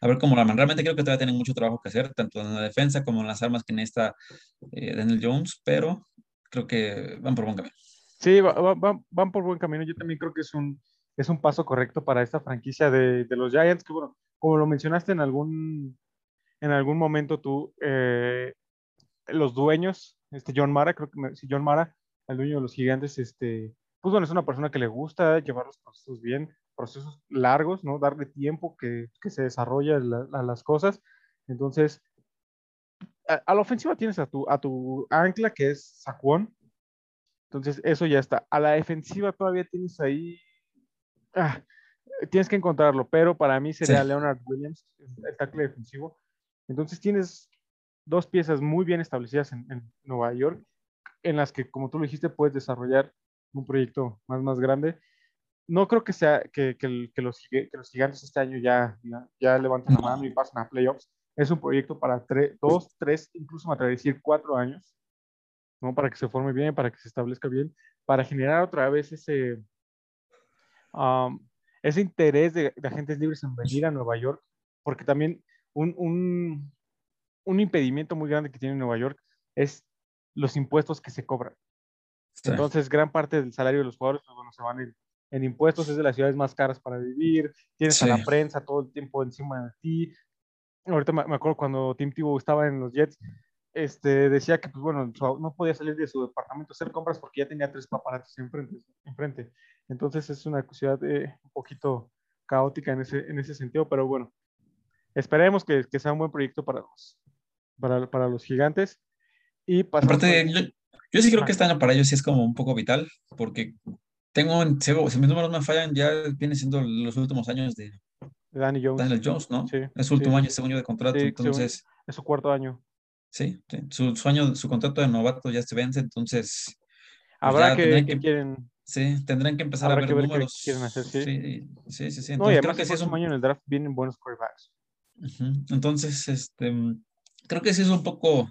a ver cómo la man. Realmente creo que todavía tienen mucho trabajo que hacer, tanto en la defensa como en las armas que necesita eh, Daniel Jones, pero creo que van por buen camino. Sí, van por buen camino. Yo también creo que es un, es un paso correcto para esta franquicia de, de, los Giants, que bueno, como lo mencionaste en algún, en algún momento tú, eh, los dueños, este John Mara, creo que sí, John Mara, el dueño de los gigantes, este, pues bueno, es una persona que le gusta llevar los procesos bien, procesos largos, ¿no? Darle tiempo que, que se desarrolla la, a las cosas. Entonces, a, a, la ofensiva tienes a tu, a tu ancla, que es Saquon. Entonces, eso ya está. A la defensiva todavía tienes ahí. Ah, tienes que encontrarlo, pero para mí sería sí. Leonard Williams, el tackle defensivo. Entonces, tienes dos piezas muy bien establecidas en, en, Nueva York, en las que, como tú lo dijiste, puedes desarrollar un proyecto más, más grande. No creo que sea que, que, que los, que los, gigantes este año ya, ya, ya levanten la mano y pasen a playoffs. Es un proyecto para dos, tres, incluso me atrevería a decir cuatro años, ¿no? Para que se forme bien, para que se establezca bien, para generar otra vez ese, um, ese interés de, de, agentes libres en venir a Nueva York, porque también un, un, un impedimento muy grande que tiene Nueva York es los impuestos que se cobran. Entonces, gran parte del salario de los jugadores, pues, bueno, se van en, en, impuestos, es de las ciudades más caras para vivir, tienes sí. a la prensa todo el tiempo encima de ti. Ahorita me, me acuerdo cuando Tim Tebow estaba en los Jets, este, decía que, pues bueno, no podía salir de su departamento a hacer compras porque ya tenía tres paparazzis enfrente. enfrente. Entonces, es una ciudad eh, un poquito caótica en ese, en ese sentido, pero bueno, esperemos que, que sea un buen proyecto para los, para, para los gigantes. Y Aparte, yo, sí creo que este año para ellos sí es como un poco vital, porque tengo, si mis números me fallan, ya viene siendo los últimos años de Danny Jones. Daniel Jones, ¿no? Sí, es su último sí. año, segundo año de contrato, Sí, entonces, Es su cuarto año. sí, su, su, año, su contrato de novato ya se vence, entonces, pues Habrá que, tendrán que quieren. sí, tendrán que empezar a ver, que ver números. quieren hacer, sí. sí, sí, sí, sí. No, y Entonces, creo que sí es un año en el draft vienen buenos quarterbacks. Ujú. Entonces, este, creo que sí es un poco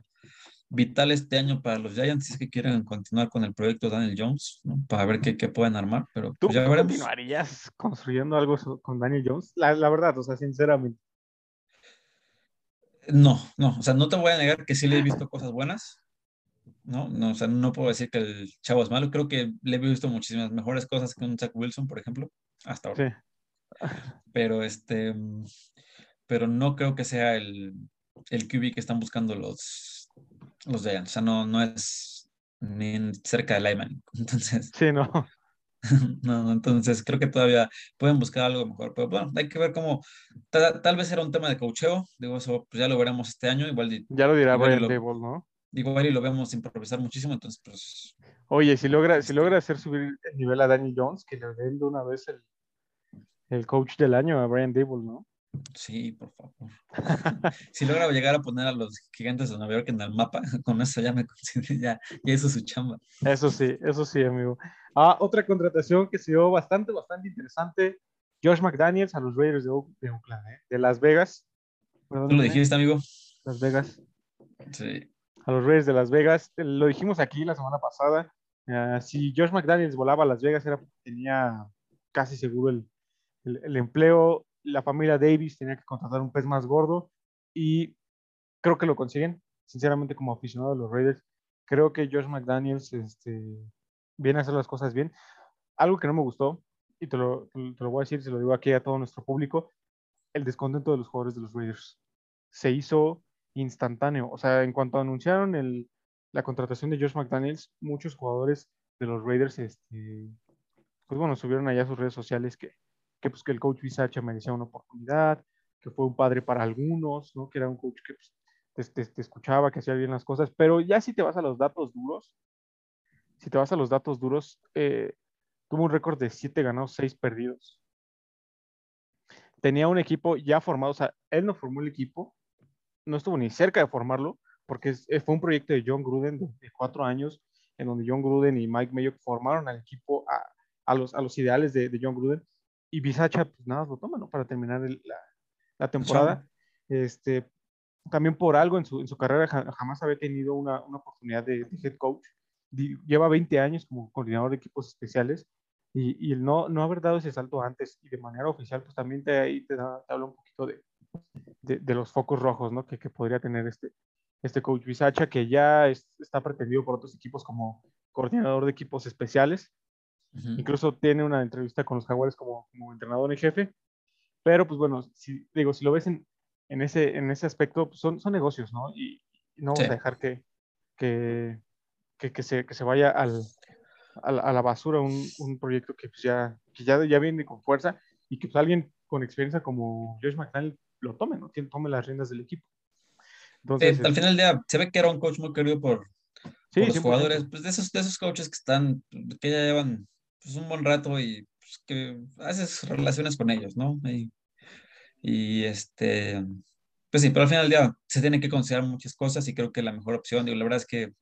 vital este año para los Giants si es que quieren continuar con el proyecto Daniel Jones, ¿no? para ver qué, qué pueden armar, pero ¿Tú, pues ya veremos. continuarías construyendo algo con Daniel Jones? La, la verdad, o sea, sinceramente. No, no, o sea, no te voy a negar que sí le he visto cosas buenas, ¿no? No, o sea, no puedo decir que el chavo es malo, creo que le he visto muchísimas mejores cosas que un Zach Wilson, por ejemplo, hasta ahora. Sí. Pero este, pero no creo que sea el, el QB que están buscando los, los Giants, o sea, no, no es ni cerca de Lyman, entonces, Sí, no. no, entonces creo que todavía pueden buscar algo mejor, pero bueno, hay que ver cómo, tal, tal vez era un tema de coacheo, digo, eso pues ya lo veremos este año, igual, y- Ya lo dirá Brian Dable, ¿no? igual y lo vemos improvisar muchísimo, entonces pues Oye, si logra, si logra hacer subir el nivel a Daniel Jones, que le den de una vez el, el coach del año a Brian Dable, ¿no? Sí, por favor. Si logra llegar a poner a los gigantes de Nueva York en el mapa, con eso ya me considero, ya, ya hizo su chamba. Eso sí, eso sí, amigo. Ah, otra contratación que se dio bastante, bastante interesante. Josh McDaniels a los Raiders de, de Oakland, ¿eh? de Las Vegas. ¿Tú lo dijiste, amigo? Las Vegas. Sí. A los Raiders de Las Vegas. Eh, Lo dijimos aquí la semana pasada. Ah, si Josh McDaniels volaba a Las Vegas, era tenía casi seguro el, el- el empleo. La familia Davis tenía que contratar un pez más gordo y creo que lo consiguen. Sinceramente, como aficionado de los Raiders, creo que Josh McDaniels este, viene a hacer las cosas bien. Algo que no me gustó, y te lo, te lo- voy a decir, se lo digo aquí a todo nuestro público, el descontento de los jugadores de los Raiders. Se hizo instantáneo. O sea, en cuanto anunciaron el, la contratación de Josh McDaniels, muchos jugadores de los Raiders, este, pues bueno, subieron allá a sus redes sociales que, que, pues, que el coach Bisacha merecía una oportunidad, que fue un padre para algunos, ¿no? que era un coach que pues, te, te- escuchaba, que hacía bien las cosas, pero ya si te vas a los datos duros, si te vas a los datos duros, eh, tuvo un récord de 7 ganados, 6 perdidos. Tenía un equipo ya formado, o sea, él no formó el equipo, no estuvo ni cerca de formarlo, porque eh, fue un proyecto de John Gruden de, de cuatro años, en donde John Gruden y Mike Mayock formaron al equipo a, a los, a los ideales de, de John Gruden, y Bisacha, pues nada, más lo toma, ¿no? Para terminar el- la, la temporada. Este, también por algo en su, en su carrera ja- jamás había tenido una, una oportunidad de, de head coach. Lleva 20 años como coordinador de equipos especiales y, y el no, no haber dado ese salto antes y de manera oficial, pues también te, ahí te, da- te habla un poquito de, de, de los focos rojos ¿no? que, que podría tener este, este coach Bisacha, que ya es- está pretendido por otros equipos como coordinador de equipos especiales. Ujú. Incluso tiene una entrevista con los Jaguares como, como entrenador en jefe. Pero, pues bueno, si, digo, si lo ves en, en ese, en ese aspecto pues, son, son negocios, ¿no? Y, no vamos a dejar que, que, que, se, que se vaya al, a, la, basura un, un proyecto que, pues, ya, que ya, ya viene con fuerza y que pues, alguien con experiencia como Josh McDaniel lo tome, ¿no? Tome las riendas del equipo. Entonces, al este final del día se ve que era un coach muy querido por, los jugadores, pues de esos, de esos coaches que están, que ya llevan pues, un buen rato y pues, que haces relaciones con ellos, ¿no? Y, y, este, pues sí, pero al final del día se tienen que considerar muchas cosas y creo que la mejor opción, digo, la verdad es que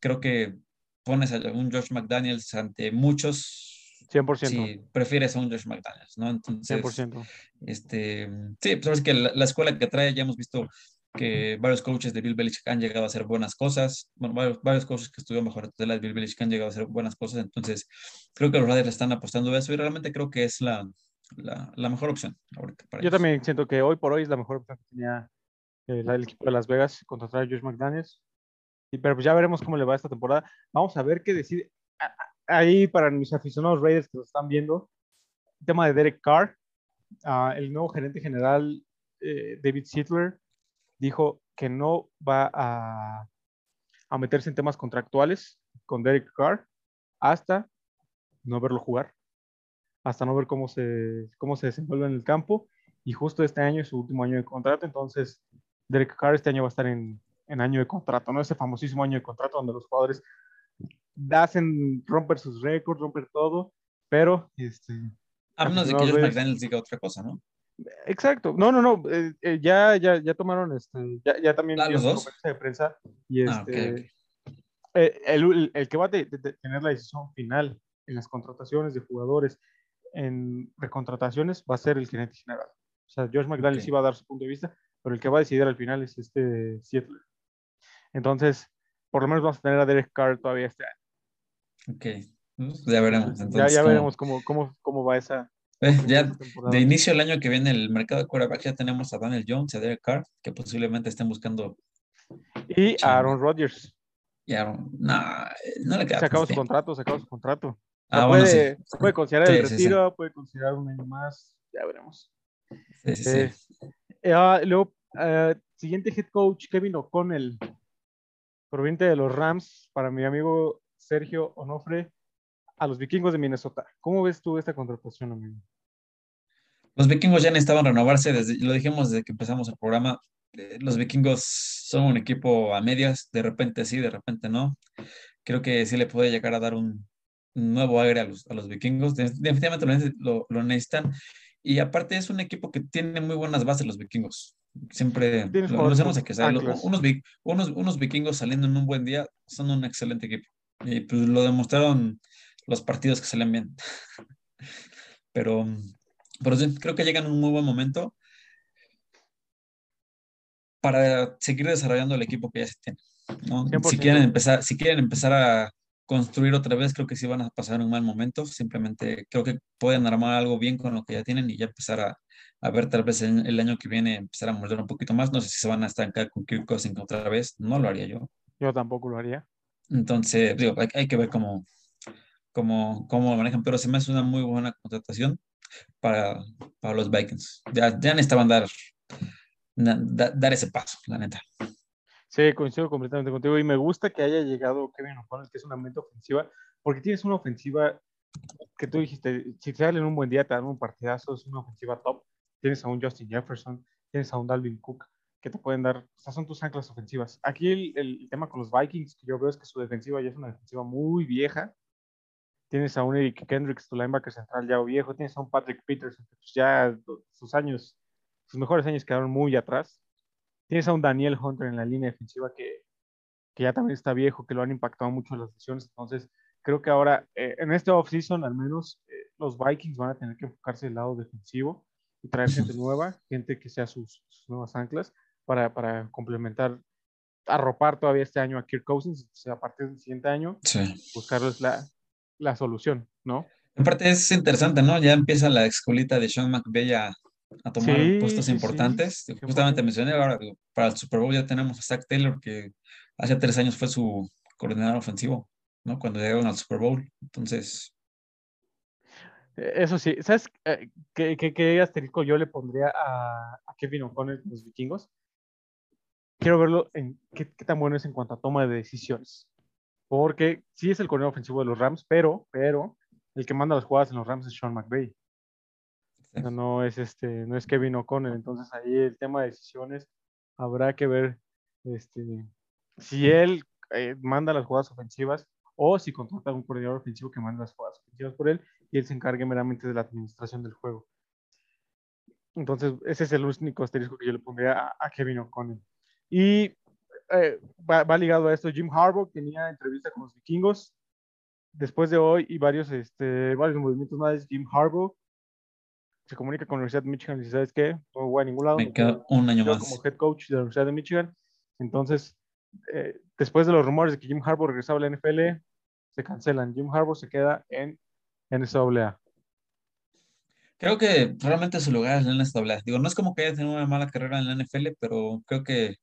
creo que pones a un Josh McDaniels ante muchos 100%. Si prefieres a un Josh McDaniels, ¿no? Entonces, 100%. Este, sí, pues es que la, escuela que trae, ya hemos visto que varios coaches de Bill Belichick han llegado a hacer buenas cosas, bueno, varios, varios coaches que estuvieron mejor de la Bill Belichick han llegado a hacer buenas cosas, entonces creo que los Raiders están apostando a eso y realmente creo que es la, la, la mejor opción ahorita para Yo también siento que hoy por hoy es la mejor opción que tenía eh, el equipo de Las Vegas contratar a Josh McDaniels. Y, pero pues ya veremos cómo le va esta temporada. Vamos a ver qué decide. Ahí para mis aficionados Raiders que lo están viendo, el tema de Derek Carr, uh, el nuevo gerente general eh, David Sittler dijo que no va a, a, meterse en temas contractuales con Derek Carr hasta no verlo jugar, hasta no ver cómo se, cómo se desenvuelve en el campo. Y justo este año es su último año de contrato, entonces Derek Carr este año va a estar en, en año de contrato, ¿no? Ese famosísimo año de contrato donde los jugadores hacen romper sus récords, romper todo, pero este. A menos de que Josh McDaniels diga otra cosa, ¿no? Exacto. No, no, no. Eh, eh, ya, ya, ya tomaron este. Ya, ya también. ¿Ah, los dos? De prensa y ah, este. Eh, el, el, que va a tener la decisión final en las contrataciones de jugadores, en recontrataciones, va a ser el gerente general. O sea, Josh McDaniels sí va a dar su punto de vista, pero el que va a decidir al final es este Seattle. Entonces, por lo menos vamos a tener a Derek Carr todavía este año. Ok, pues ya veremos. ya, ya veremos cómo, cómo, cómo va esa. Eh, ya de inicio del año que viene el mercado de quarterback ya tenemos a Daniel Jones y a Derek Carr que posiblemente estén buscando. Y a Aaron Rodgers. Y Aaron, no, no le queda. Se acabó su contrato, se acabó su contrato. Ah, puede, puede considerar el retiro, puede considerar un año más, ya veremos. Eh, eh, luego, siguiente head coach, Kevin O'Connell, proveniente de los Rams, para mi amigo Sergio Onofre a los vikingos de Minnesota. ¿Cómo ves tú esta contratación, amigo? Los vikingos ya necesitaban renovarse, desde, lo dijimos desde que empezamos el programa. Eh, los vikingos son un equipo a medias, de repente sí, de repente no. Creo que sí le puede llegar a dar un, nuevo aire a los, a los vikingos. Definitivamente lo, lo, necesitan. Y aparte es un equipo que tiene muy buenas bases los vikingos. Siempre lo, hacemos que unos, unos, unos vikingos saliendo en un buen día son un excelente equipo. Y pues lo demostraron los partidos que salen bien. Pero, pero creo que llegan en un muy buen momento para seguir desarrollando el equipo que ya se tiene. Si, quieren empezar, si quieren empezar a construir otra vez, creo que sí van a pasar un mal momento. Simplemente creo que pueden armar algo bien con lo que ya tienen y ya empezar a, a ver tal vez el año que viene empezar a morder un poquito más. No sé si se van a estancar con Kirk Cousins otra vez. No lo haría yo. Yo tampoco lo haría. Entonces, digo, hay, que ver cómo, cómo, cómo lo manejan, pero se me hace una muy buena contratación para, para los Vikings. Ya, ya necesitaban dar, dar ese paso, la neta. Sí, coincido completamente contigo y me gusta que haya llegado Kevin O'Connell, que es una mente ofensiva, porque tienes una ofensiva que tú dijiste, si te sale en un buen día, te dan un partidazo, es una ofensiva top. Tienes a un Justin Jefferson, tienes a un Dalvin Cook, que te pueden dar, estas son tus anclas ofensivas. Aquí el, el, tema con los Vikings que yo veo es que su defensiva ya es una defensiva muy vieja. Tienes a un Eric Kendricks, tu linebacker central ya viejo, tienes a un Patrick Peterson, que pues ya sus años, sus mejores años quedaron muy atrás. Tienes a un Daniel Hunter en la línea defensiva que, que ya también está viejo, que lo han impactado mucho las lesiones. Entonces, creo que ahora, eh, en este offseason, al menos, eh, los Vikings van a tener que enfocarse del lado defensivo y traer gente nueva, gente que sea sus, sus nuevas anclas para, para complementar, arropar todavía este año a Kirk Cousins, o sea, a partir del siguiente año, buscarles la, la solución, ¿no? Aparte es interesante, ¿no? Ya empieza la escuelita de Sean McVay a, a tomar puestos importantes. Justamente mencioné ahora, para el Super Bowl ya tenemos a Zach Taylor, que hace tres años fue su coordinador ofensivo, ¿no? Cuando llegaron al Super Bowl. Entonces... Eh, Eso sí, ¿sabes eh, qué, qué- qué asterisco yo le pondría a, a Kevin O'Connell con los vikingos? Quiero verlo en qué, qué tan bueno es en cuanto a toma de decisiones. Porque sí es el coordinador ofensivo de los Rams, pero, pero el que manda las jugadas en los Rams es Sean McVay. No es este, no es Kevin O'Connell. Entonces ahí el tema de decisiones habrá que ver este, si él eh, manda las jugadas ofensivas o si contrata a un coordinador ofensivo que manda las jugadas ofensivas por él y él se encargue meramente de la administración del juego. Entonces, ese es el único asterisco que yo le pondría a, a Kevin O'Connell. Y eh, va, va ligado a esto, Jim Harbaugh tenía entrevista con los vikingos. Después de hoy y varios, este, varios movimientos más, Jim Harbaugh se comunica con la Universidad de Michigan y ¿sabes qué? No voy a ningún lado. Me queda un año más. como head coach de la Universidad de Michigan. Entonces, eh, después de los rumores de que Jim Harbaugh regresaba a la NFL, se cancelan. Jim Harbaugh se queda en NCAA. Creo que realmente su lugar es la NCAA. Digo, no es como que haya tenido una mala carrera en la NFL, pero creo que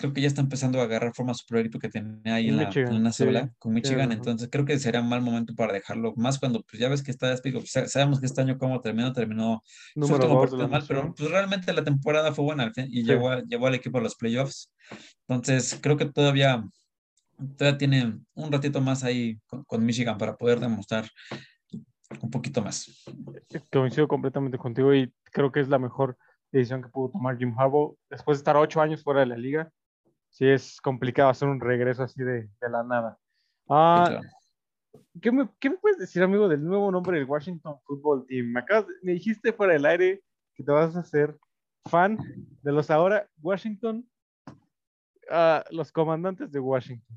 creo que ya está empezando a agarrar forma su proyecto que tenía ahí En la, en la sí, NCAA con Michigan. Entonces creo que sería un mal momento para dejarlo. Más cuando pues ya ves que está, sa- sabemos que este año cómo terminó, terminó su Número último partido mal, pero pues realmente la temporada fue buena al fin y Sí. llevó, a- llevó al equipo a los playoffs. Entonces creo que todavía, todavía tiene un ratito más ahí con, con Michigan para poder demostrar un poquito más. Coincido completamente contigo y creo que es la mejor decisión que pudo tomar Jim Harbaugh. Después de estar ocho años fuera de la liga, sí es complicado hacer un regreso así de, de la nada. Ah, claro. ¿qué, me, qué me puedes decir, amigo, del nuevo nombre del Washington Football Team? Me, acabas me dijiste fuera del aire que te vas a hacer fan de los ahora Washington, ah, los comandantes de Washington.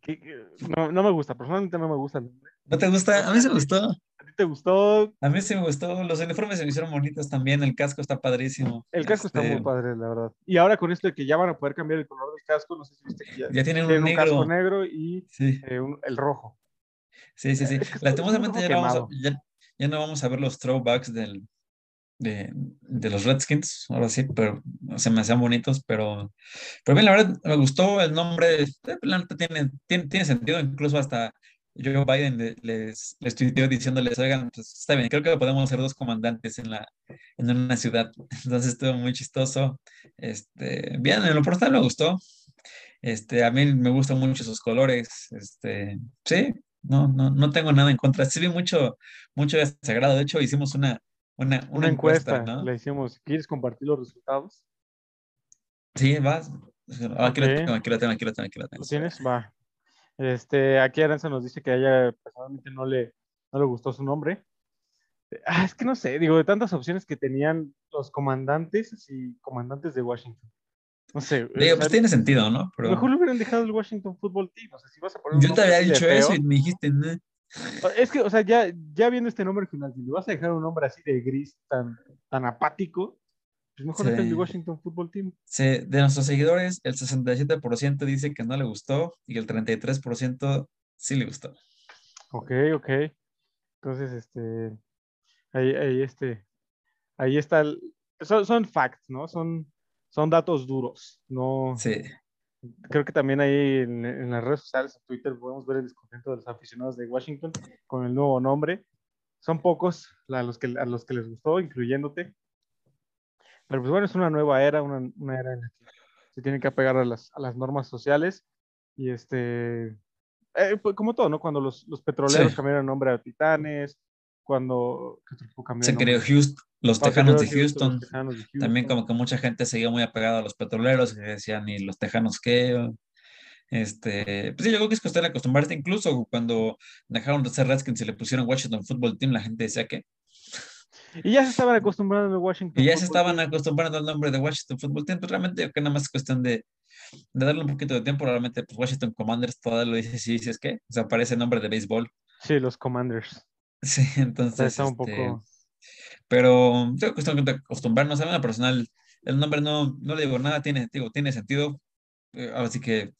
Que- que- no, no me gusta, personalmente no me gusta el nombre. ¿No te gusta? A mí se me gustó. ¿A ti te gustó? A mí sí me gustó. Los uniformes se me hicieron bonitos también. El casco está padrísimo. El casco está Este, muy padre, la verdad. Y ahora con esto de que ya van a poder cambiar el color del casco, no sé si viste que ya, Ya tienen un un casco negro. negro y Sí, eh, un- el rojo. sí, sí, sí. Es que Lastimosamente ya a, ya, ya no vamos a ver los throwbacks del, de, de los Redskins. Ahora sí, pero se me hacían bonitos. Pero, pero bien, la verdad me gustó el nombre. eh, tiene, tiene, tiene sentido. Incluso hasta Joe Biden le- les, les tuiteó diciéndoles, oigan, pues está bien, creo que podemos ser dos comandantes en, la, en una ciudad. Entonces estuvo muy chistoso. Este, bien, en lo personal me gustó. Este, a mí me gustan mucho sus colores. Este, sí, no, no, no tengo nada en contra. Sí vi mucho, mucho desagrado. De hecho, hicimos una, una, Una, encuesta, ¿no? le hicimos, ¿quieres compartir los resultados? Sí, vas. Ah, Aquí lo Ok. tengo, aquí lo tengo, aquí lo tengo, aquí lo tengo. ¿Lo tienes? Va. Este, aquí Aranza nos dice que a ella personalmente no le, no le gustó su nombre. Ah, es que no sé, digo, de tantas opciones que tenían los comandantes y comandantes de Washington. No sé. Digo, pues tiene sentido, ¿no? Pero Mejor le hubieran dejado el Washington Football Team. O sea, si vas a poner yo te había dicho eso feo- y me dijiste, "No". Es que, o sea, ya, ya viendo este nombre final, si le vas a dejar un nombre así de gris, tan, tan apático, pues mejor Sí. deja el Washington Football Team. Sí, de nuestros seguidores, el 67% dice que no le gustó y el 33% sí le gustó. Ok, ok. Entonces, este, ahí, ahí, este, ahí está, el- son, son facts, ¿no? Son, son datos duros. No, Sí, creo que también ahí en, en las redes sociales, en Twitter, podemos ver el descontento de los aficionados de Washington con el nuevo nombre. Son pocos a los que, a los que les gustó, incluyéndote. Pero pues bueno, es una nueva era, una, una era en la que se tienen que apegar a las, a las normas sociales. Y este, eh, pues, como todo, ¿no? Cuando los, los petroleros Sí. cambiaron nombre a Titanes, cuando ¿qué otro equipo cambió se creó Houston, los Tejanos de Houston. los Tejanos de También como que mucha gente seguía muy apegada a los petroleros que decían, ¿y los tejanos qué? Este, pues sí, yo creo que es cuestión de acostumbrarse. Incluso cuando dejaron de ser Redskins y le pusieron Washington Football Team, la gente decía que. Y ya se estaban acostumbrando al Washington. Y ya se estaban acostumbrando al nombre de Washington Football Team. Pues realmente creo que nada más es cuestión de, de darle un poquito de tiempo. Realmente, pues Washington Commanders todavía lo dice, sí, dices que. O sea, parece nombre de béisbol. Sí, los Commanders. Sí, entonces. Está un este, poco. Pero yo cuestión de acostumbrarnos a una personal. El nombre no, no le digo nada, tiene, digo, tiene sentido. eh, ahora sí que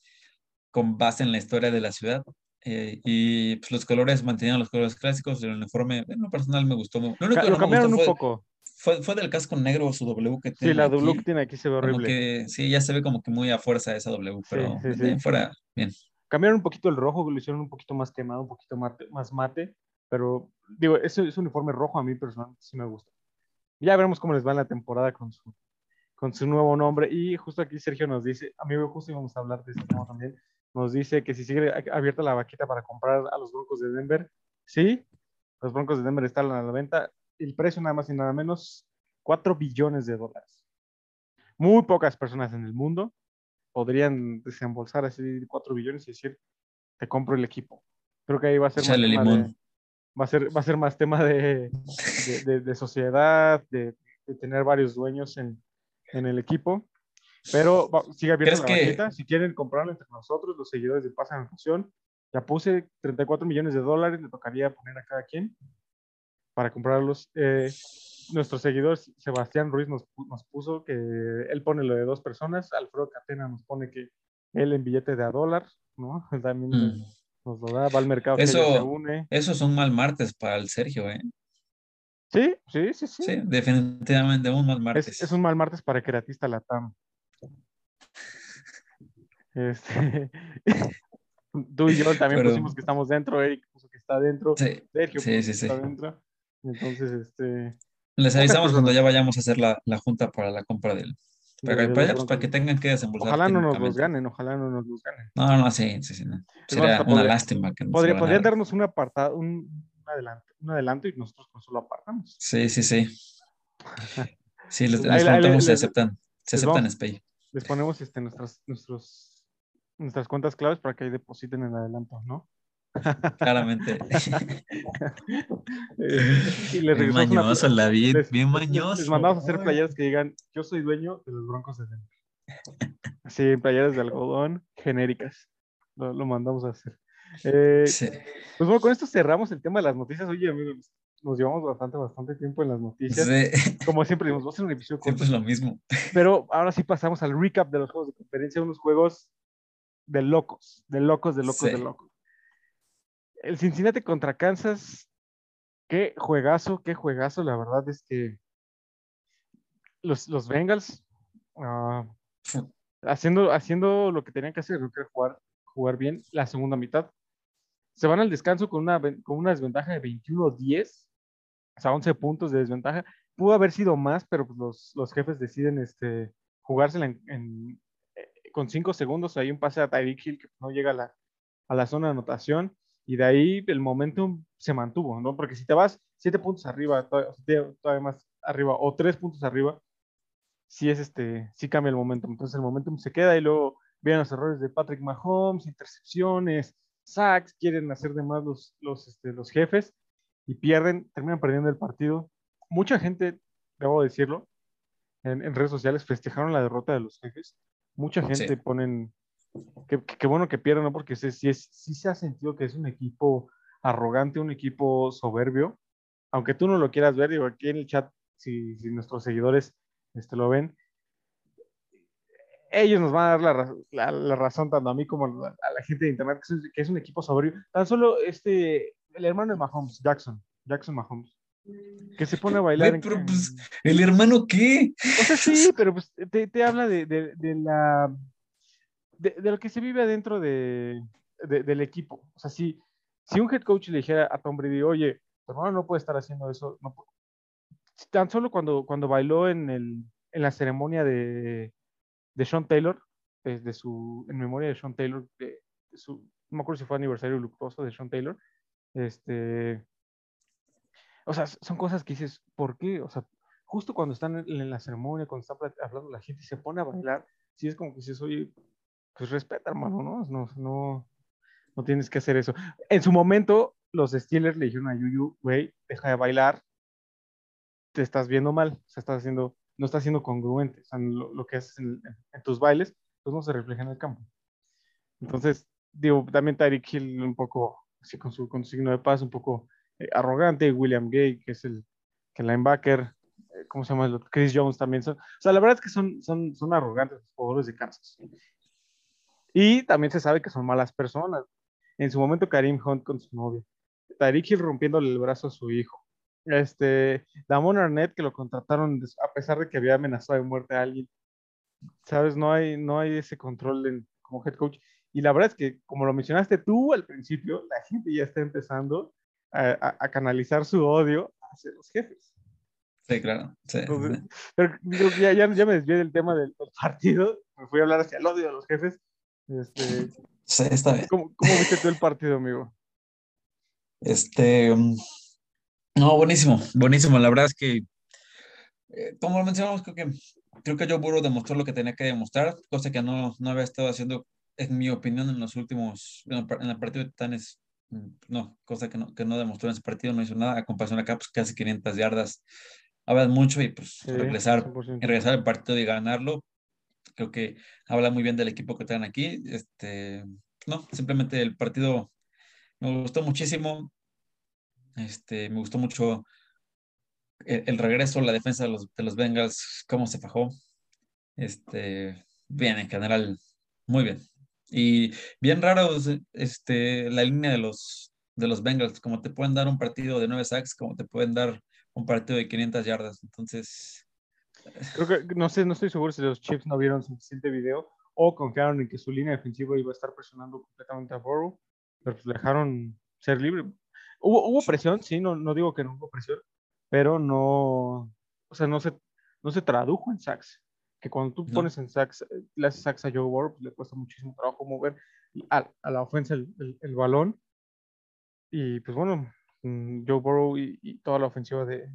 con base en la historia de la ciudad. Eh, y pues, los colores mantenían los colores clásicos. El uniforme, en lo personal me gustó. Lo único que Lo no me cambiaron gustó un fue, poco. fue, fue del casco negro su W que Sí, tiene la aquí, W que tiene aquí se ve horrible. que sí, ya se ve como que muy a fuerza esa W, Sí, pero sí, sí. en fuera, bien. Cambiaron un poquito el rojo, lo hicieron un poquito más quemado, un poquito mate- más mate. Pero, digo, ese, ese uniforme rojo a mí personalmente sí me gusta. Ya veremos cómo les va en la temporada con su, con su nuevo nombre. Y justo aquí Sergio nos dice, amigo, justo íbamos a hablar de este tema también, nos dice que si sigue abierta la vaquita para comprar a los Broncos de Denver, sí, los Broncos de Denver están a la venta. El precio nada más y nada menos, 4 billones de dólares. Muy pocas personas en el mundo podrían desembolsar así 4 billones y decir, te compro el equipo. Creo que ahí va a ser, más tema, de, va a ser, va a ser más tema de, de, sociedad, de, de tener varios dueños en, en el equipo. Pero sigue abierta la ¿Crees que-. Si quieren comprarlo entre nosotros, los seguidores de Pasa en Fusión, ya puse 34 millones de dólares, le tocaría poner a cada quien para comprarlos. Eh, nuestro seguidor Sebastián Ruiz nos, nos puso que él pone lo de dos personas, Alfredo Catena nos pone que él en billete de a dólar, ¿no? También Mm. nos lo da, va al mercado Eso- se une. Eso es un mal martes para el Sergio, ¿eh? Sí, sí, sí, sí. Sí, definitivamente un mal Es, martes. es un mal martes para Creatista Latam. Este, tú y yo también Pero- pusimos que estamos dentro, Eric puso que está dentro, Sí, Sergio sí, puso sí, está dentro. Entonces, este, Les avisamos cuando ya vayamos a hacer la, la junta para la compra del. Para, de- de para, pues, para que tengan que desembolsar. ojalá no nos los ganen, ojalá no nos los ganen. No, no, sí, sí, sí. no. más, Sería una lástima que se Podría, podrían darnos un apartado, un, un adelanto, un adelanto y nosotros con solo apartamos. Sí, sí, sí. Sí, les, les si les- aceptan. Les aceptan SPAY. Les ponemos este, nuestras, nuestros, nuestras cuentas claves para que ahí depositen en adelanto, ¿no? Claramente. y les Bien regresamos una- mañoso, la bien, les- bien les- mañoso. Les mandamos a hacer Ay. playeras que digan, yo soy dueño de los Broncos de Denver. Sí, playeras de algodón genéricas. Lo, lo mandamos a hacer. Eh, Sí. Pues bueno, con esto cerramos el tema de las noticias. Oye, amigos, nos llevamos bastante, bastante tiempo en las noticias. Sí, Como siempre, dijimos, vamos a hacer un episodio. Siempre es lo mismo. Pero ahora sí pasamos al recap de los juegos de conferencia, unos juegos de locos, de locos, de locos, Sí. de locos. El Cincinnati contra Kansas, qué juegazo, qué juegazo. La verdad es que los, los Bengals ah, haciendo, haciendo lo que tenían que hacer, que jugar, jugar bien la segunda mitad. Se van al descanso con una, con una desventaja de 21-10, o sea, 11 puntos de desventaja. Pudo haber sido más, pero pues los, los jefes deciden este, jugársela en, en- eh, con 5 segundos. Hay un pase a Tyreek Hill que no llega a la, a la zona de anotación y de ahí el momentum se mantuvo, ¿no? Porque si te vas 7 puntos arriba, todavía, todavía más arriba, o 3 puntos arriba, sí es este, sí cambia el momentum. Entonces el momentum se queda y luego vienen los errores de Patrick Mahomes, intercepciones, sacks, quieren hacer de más los, los, este, los jefes y pierden, terminan perdiendo el partido. Mucha gente, debo decirlo, en, en redes sociales festejaron la derrota de los jefes. Mucha gente Sí. ponen que, que- que bueno que pierden, ¿no? Porque sí, sí sí se ha sentido que es un equipo arrogante, un equipo soberbio. Aunque tú no lo quieras ver, digo, aquí en el chat, si, si nuestros seguidores este, lo ven, ellos nos van a dar la, la- la razón tanto a mí como a la, a la gente de internet que es, que es un equipo soberbio. Tan solo este, el hermano de Mahomes, Jackson, Jackson Mahomes, que se pone a bailar. En- pues, ¿El hermano qué? o sea, sí, pero pues te, te habla de, de- de la de, de lo que se vive adentro de, de- del equipo. O sea, si, si un head coach le dijera a Tom Brady, oye, tu hermano no puede estar haciendo eso, no pu-". tan solo cuando, cuando bailó en, el, en la ceremonia de, de Sean Taylor, eh, de su, en memoria de Sean Taylor, de, de su, no me acuerdo si fue aniversario luctuoso de Sean Taylor, este, o sea, son cosas que dices, ¿por qué? O sea, justo cuando están en, la ceremonia, cuando está plat- hablando la gente y se pone a bailar, sí es como que dices, oye, pues respeta, hermano, ¿no? No, no, no tienes que hacer eso. En su momento, los Steelers le dijeron a Yuyu, güey, deja de bailar, te estás viendo mal, o sea, estás haciendo, no estás siendo congruente, o sea, lo, lo que haces en, en tus bailes, pues no se refleja en el campo. Entonces, digo, también Tyreek Hill un poco, con su, signo de paz, un poco eh, arrogante, William Gay, que es el, que linebacker, eh, ¿cómo se llama? Chris Jones también son, o sea, la verdad es que son, son, son arrogantes los jugadores de Kansas. Y también se sabe que son malas personas. En su momento, Karim Hunt con su novia. Tyreek Hill rompiéndole el brazo a su hijo. Este, Damon Arnett, que lo contrataron a pesar de que había amenazado de muerte a alguien. Sabes, no hay, no hay ese control en- como head coach. Y la verdad es que, como lo mencionaste tú al principio, la gente ya está empezando a, canalizar su odio hacia los jefes. Sí, claro. Pero ya, ya, me desvié del tema del, partido, me fui a hablar hacia el odio de los jefes. Este, sí, está bien. ¿cómo, ¿Cómo viste tú el partido, amigo? Este, mm, no, buenísimo, buenísimo. La verdad es que, eh, como mencionamos, creo que, creo que Joe Burrow demostró lo que tenía que demostrar, cosa que no, no había estado haciendo, en mi opinión, en los últimos, en el partido de Titanes, mm, no, cosa que no, que no demostró en ese partido, no hizo nada, a comparación acá, pues casi 500 yardas, habla mucho y pues regresar, regresar al partido y ganarlo, creo que habla muy bien del equipo que están aquí, este, no, simplemente el partido me gustó muchísimo, este, me gustó mucho el, regreso, la defensa de los, de los Bengals, cómo se fajó. Este, bien, en general, muy bien. Y bien raro este, la línea de los, de los Bengals, como te pueden dar un partido de 9 sacks, como te pueden dar un partido de 500 yardas. Entonces... Creo que, no sé, no estoy seguro si los Chiefs no vieron suficiente video o confiaron en que su línea defensiva iba a estar presionando completamente a Burrow, pero pues dejaron ser libre. Hubo, presión, sí, no, no digo que no hubo presión, pero no, o sea, no se, no se tradujo en sacks. Que cuando tú pones en sacks, eh, le haces sacks a Joe Burrow, pues, le cuesta muchísimo trabajo mover a, a la ofensa el, el, balón. Y pues bueno, mm, Joe Burrow y, toda la ofensiva de,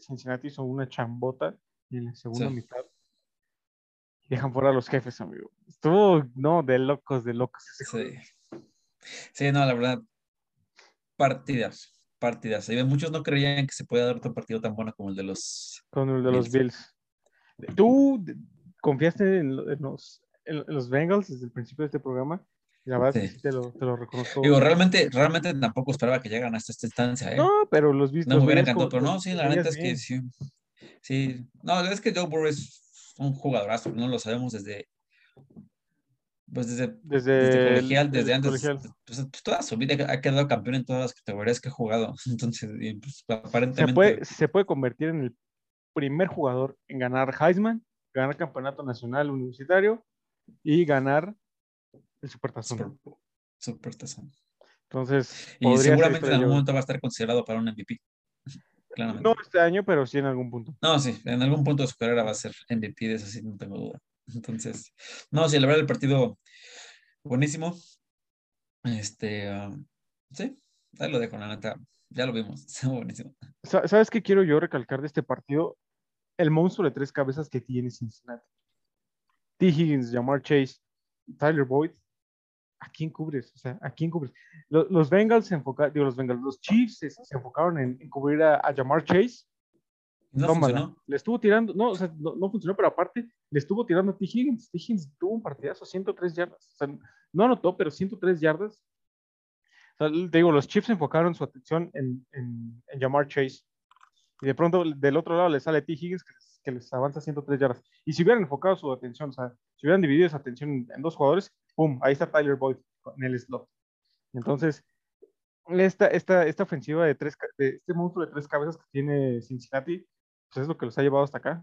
Cincinnati son una chambota y en la segunda mitad dejan fuera a los jefes, amigo. Estuvo, no, de locos, de locos sí. Sí, no, la verdad, partidas, partidas. Y muchos no creían que se pueda dar otro partido tan bueno como el de los... Con el de los Bills. ¿Tú confiaste en, los, en, los Bengals desde el principio de este programa? La verdad sí. te, lo, te lo reconozco. Digo, realmente, realmente tampoco esperaba que llegaran hasta esta instancia. ¿eh? No, pero los viste. No me hubiera encantado, pero no, sí, la neta es que sí. Sí, no, es que Joe Burrow es un jugadorazo, no lo sabemos desde pues desde, desde, colegial, desde, antes, pues, pues, toda su vida ha quedado campeón en todas las categorías que ha jugado. Entonces, pues, aparentemente. Se puede, se puede convertir en el primer jugador en ganar Heisman, ganar campeonato nacional universitario y ganar el Supertazón. Supertazón. Entonces, y seguramente en algún momento va a estar considerado para un MVP. No este año, pero sí en algún punto. No, sí, en algún punto de su carrera va a ser MVP, de eso sí, no tengo duda. Entonces, no, sí, la verdad el partido buenísimo. Este, um, sí, ahí lo dejo, la neta. Ya lo vimos, buenísimo. ¿Sabes qué quiero yo recalcar de este partido? El monstruo de tres cabezas que tiene Cincinnati. T. Higgins, Jamar Chase, Tyler Boyd. ¿A quién cubres? O sea, ¿a quién cubres? Los, Bengals se enfocaron, digo, los Bengals, los Chiefs se, enfocaron en, cubrir a, a Jamar Chase no Le estuvo tirando, no, o sea, no, funcionó, pero aparte le estuvo tirando a T. Higgins. T. Higgins tuvo un partidazo, 103 yardas. O sea, no anotó, pero 103 yardas. O sea, te digo, los Chiefs enfocaron su atención en, en, en Jamar Chase. Y de pronto del otro lado le sale T. Higgins que les, avanza 103 yardas. Y si hubieran enfocado su atención, o sea, si hubieran dividido esa atención en, dos jugadores, ¡pum! Ahí está Tyler Boyd en el slot. Entonces, esta, esta, esta ofensiva de tres, de este monstruo de tres cabezas que tiene Cincinnati, pues es lo que los ha llevado hasta acá,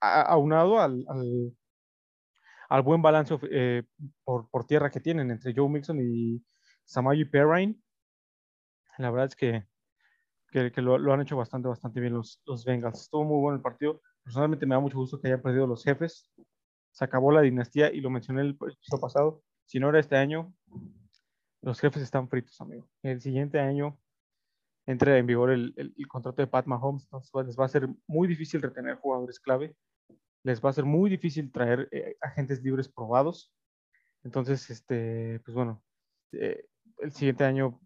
aunado al, al, al, buen balance eh, por, por, tierra que tienen entre Joe Mixon y Samaji Perrine. La verdad es que, que, que lo, lo, han hecho bastante, bastante bien los, los Bengals. Estuvo muy bueno el partido. Personalmente me da mucho gusto que hayan perdido los jefes. Se acabó la dinastía y lo mencioné el episodio pasado. Si no era este año, los jefes están fritos, amigo. El siguiente año entre en vigor el, contrato de Pat Mahomes, entonces les va a ser muy difícil retener jugadores clave, les va a ser muy difícil traer eh, agentes libres probados. Entonces, este, pues bueno, eh, el siguiente año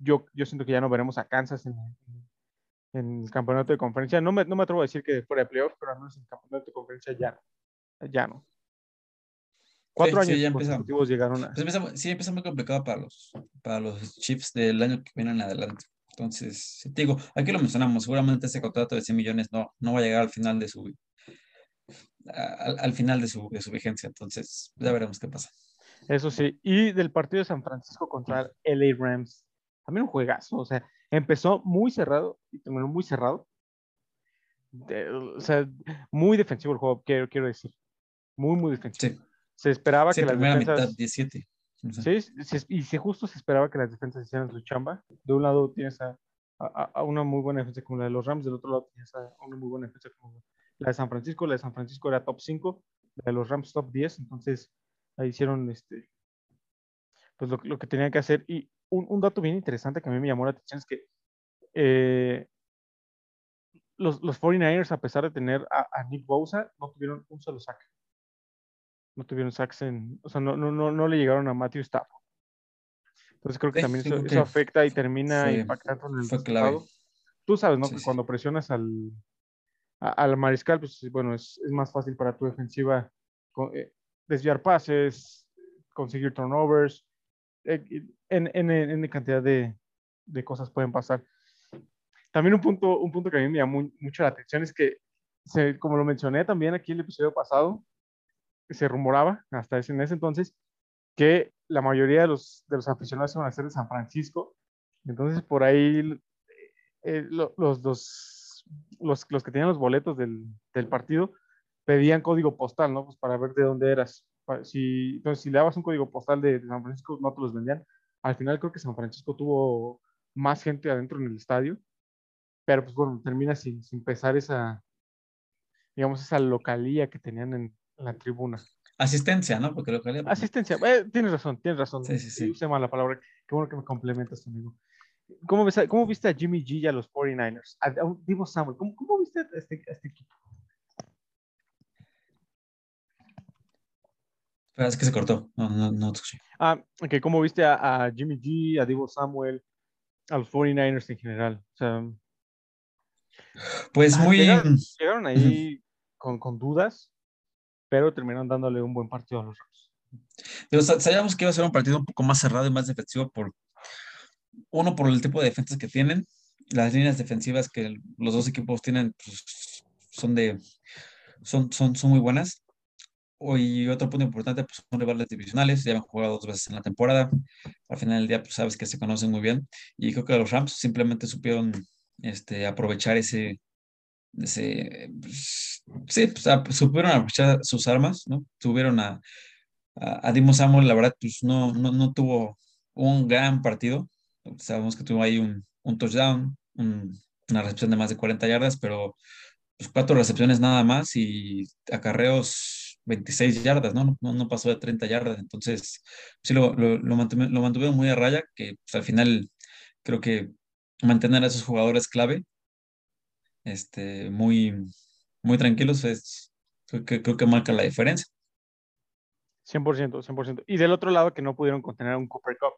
yo, yo siento que ya no veremos a Kansas en, en el campeonato de conferencia. No me, no me atrevo a decir que fuera de playoffs, pero al menos en el campeonato de conferencia ya, ya no. Cuatro años ya consecutivos llegaron a... Pues sí, empieza muy complicado para los, para los Chiefs del año que viene en adelante. Entonces, te digo, aquí lo mencionamos, seguramente ese contrato de 100 millones no, no va a llegar al final de su, al, final de su, de su, vigencia. Entonces, ya veremos qué pasa. Eso sí, y del partido de San Francisco contra LA Rams, también un juegazo, o sea, empezó muy cerrado y terminó muy cerrado. o sea, muy defensivo el juego, quiero, quiero decir. Muy, muy defensivo. Se esperaba que la primera mitad 17. Sí, y si justo se esperaba que las defensas hicieran su chamba. De un lado tienes a a, una muy buena defensa como la de los Rams, del otro lado tenías a una muy buena defensa como la de San Francisco, la de San Francisco era top 5, la de los Rams top 10, entonces ahí hicieron este, pues lo, lo que tenían que hacer. Y un, un, dato bien interesante que a mí me llamó la atención es que eh, los, los 49ers, a pesar de tener a, a, Nick Bosa, no tuvieron un solo sack. No tuvieron sacks en, o sea, no, no, no, no le llegaron a Matthew Stafford. Entonces creo que también eso, afecta y termina impactando en el resultado. Tú sabes, ¿no? que cuando presionas al, al mariscal, pues bueno, es, es, más fácil para tu defensiva eh, desviar pases, conseguir turnovers, en, en, en, cantidad de, de, cosas pueden pasar. También un punto, un punto que a mí me llamó mucho la atención es que, se, como lo mencioné también aquí en el episodio pasado, se rumoraba hasta ese, en ese entonces que la mayoría de los, de los aficionados iban a ser de San Francisco. Entonces, por ahí eh, los, los, los, los, que tenían los boletos del, del, partido pedían código postal, ¿no? Pues para ver de dónde eras. Si, entonces, si le dabas un código postal de, de, San Francisco, no te los vendían. Al final creo que San Francisco tuvo más gente adentro en el estadio, pero pues bueno, termina sin, sin pesar esa, digamos, esa localía que tenían en, en la tribuna. Asistencia, ¿no? Porque lo que Asistencia, eh, tienes razón, tienes razón. Sí, sí, sí. Usé mal la palabra. Qué bueno que me complementas, amigo. ¿Cómo, ves, ¿Cómo viste a Jimmy G y a los 49ers? A, Samuel, ¿cómo, ¿cómo, viste a este, este equipo? Es que se cortó, no, no, no Ah, ok, ¿cómo viste a, a, Jimmy G, a Divo Samuel, a los 49ers en general? O sea, pues ah, muy... Llegaron, llegaron ahí con, con dudas, pero terminaron dándole un buen partido a los Rams. sabíamos que iba a ser un partido un poco más cerrado y más defensivo por uno por el tipo de defensas que tienen, las líneas defensivas que los dos equipos tienen pues, son de son, son, son muy buenas. Y otro punto importante, pues son rivales divisionales, ya han jugado dos veces en la temporada. Al final del día, pues sabes que se conocen muy bien. Y creo que los Rams simplemente supieron este, aprovechar ese, ese pues, sí, pues, supieron aprovechar sus armas, ¿no? Tuvieron a, a, Dimo Samuel, la verdad, pues no, no, no tuvo un gran partido. Sabemos que tuvo ahí un, un touchdown, una recepción de más de 40 yardas, pero pues, cuatro recepciones nada más y acarreos 26 yardas, ¿no? No, no pasó de 30 yardas. Entonces, sí lo, lo, lo, mantuvieron muy a raya, que pues, al final creo que mantener a esos jugadores clave este, muy, muy tranquilos, es, creo, que, creo que marca la diferencia. 100%, 100%. Y del otro lado, que no pudieron contener a un Cooper Cup.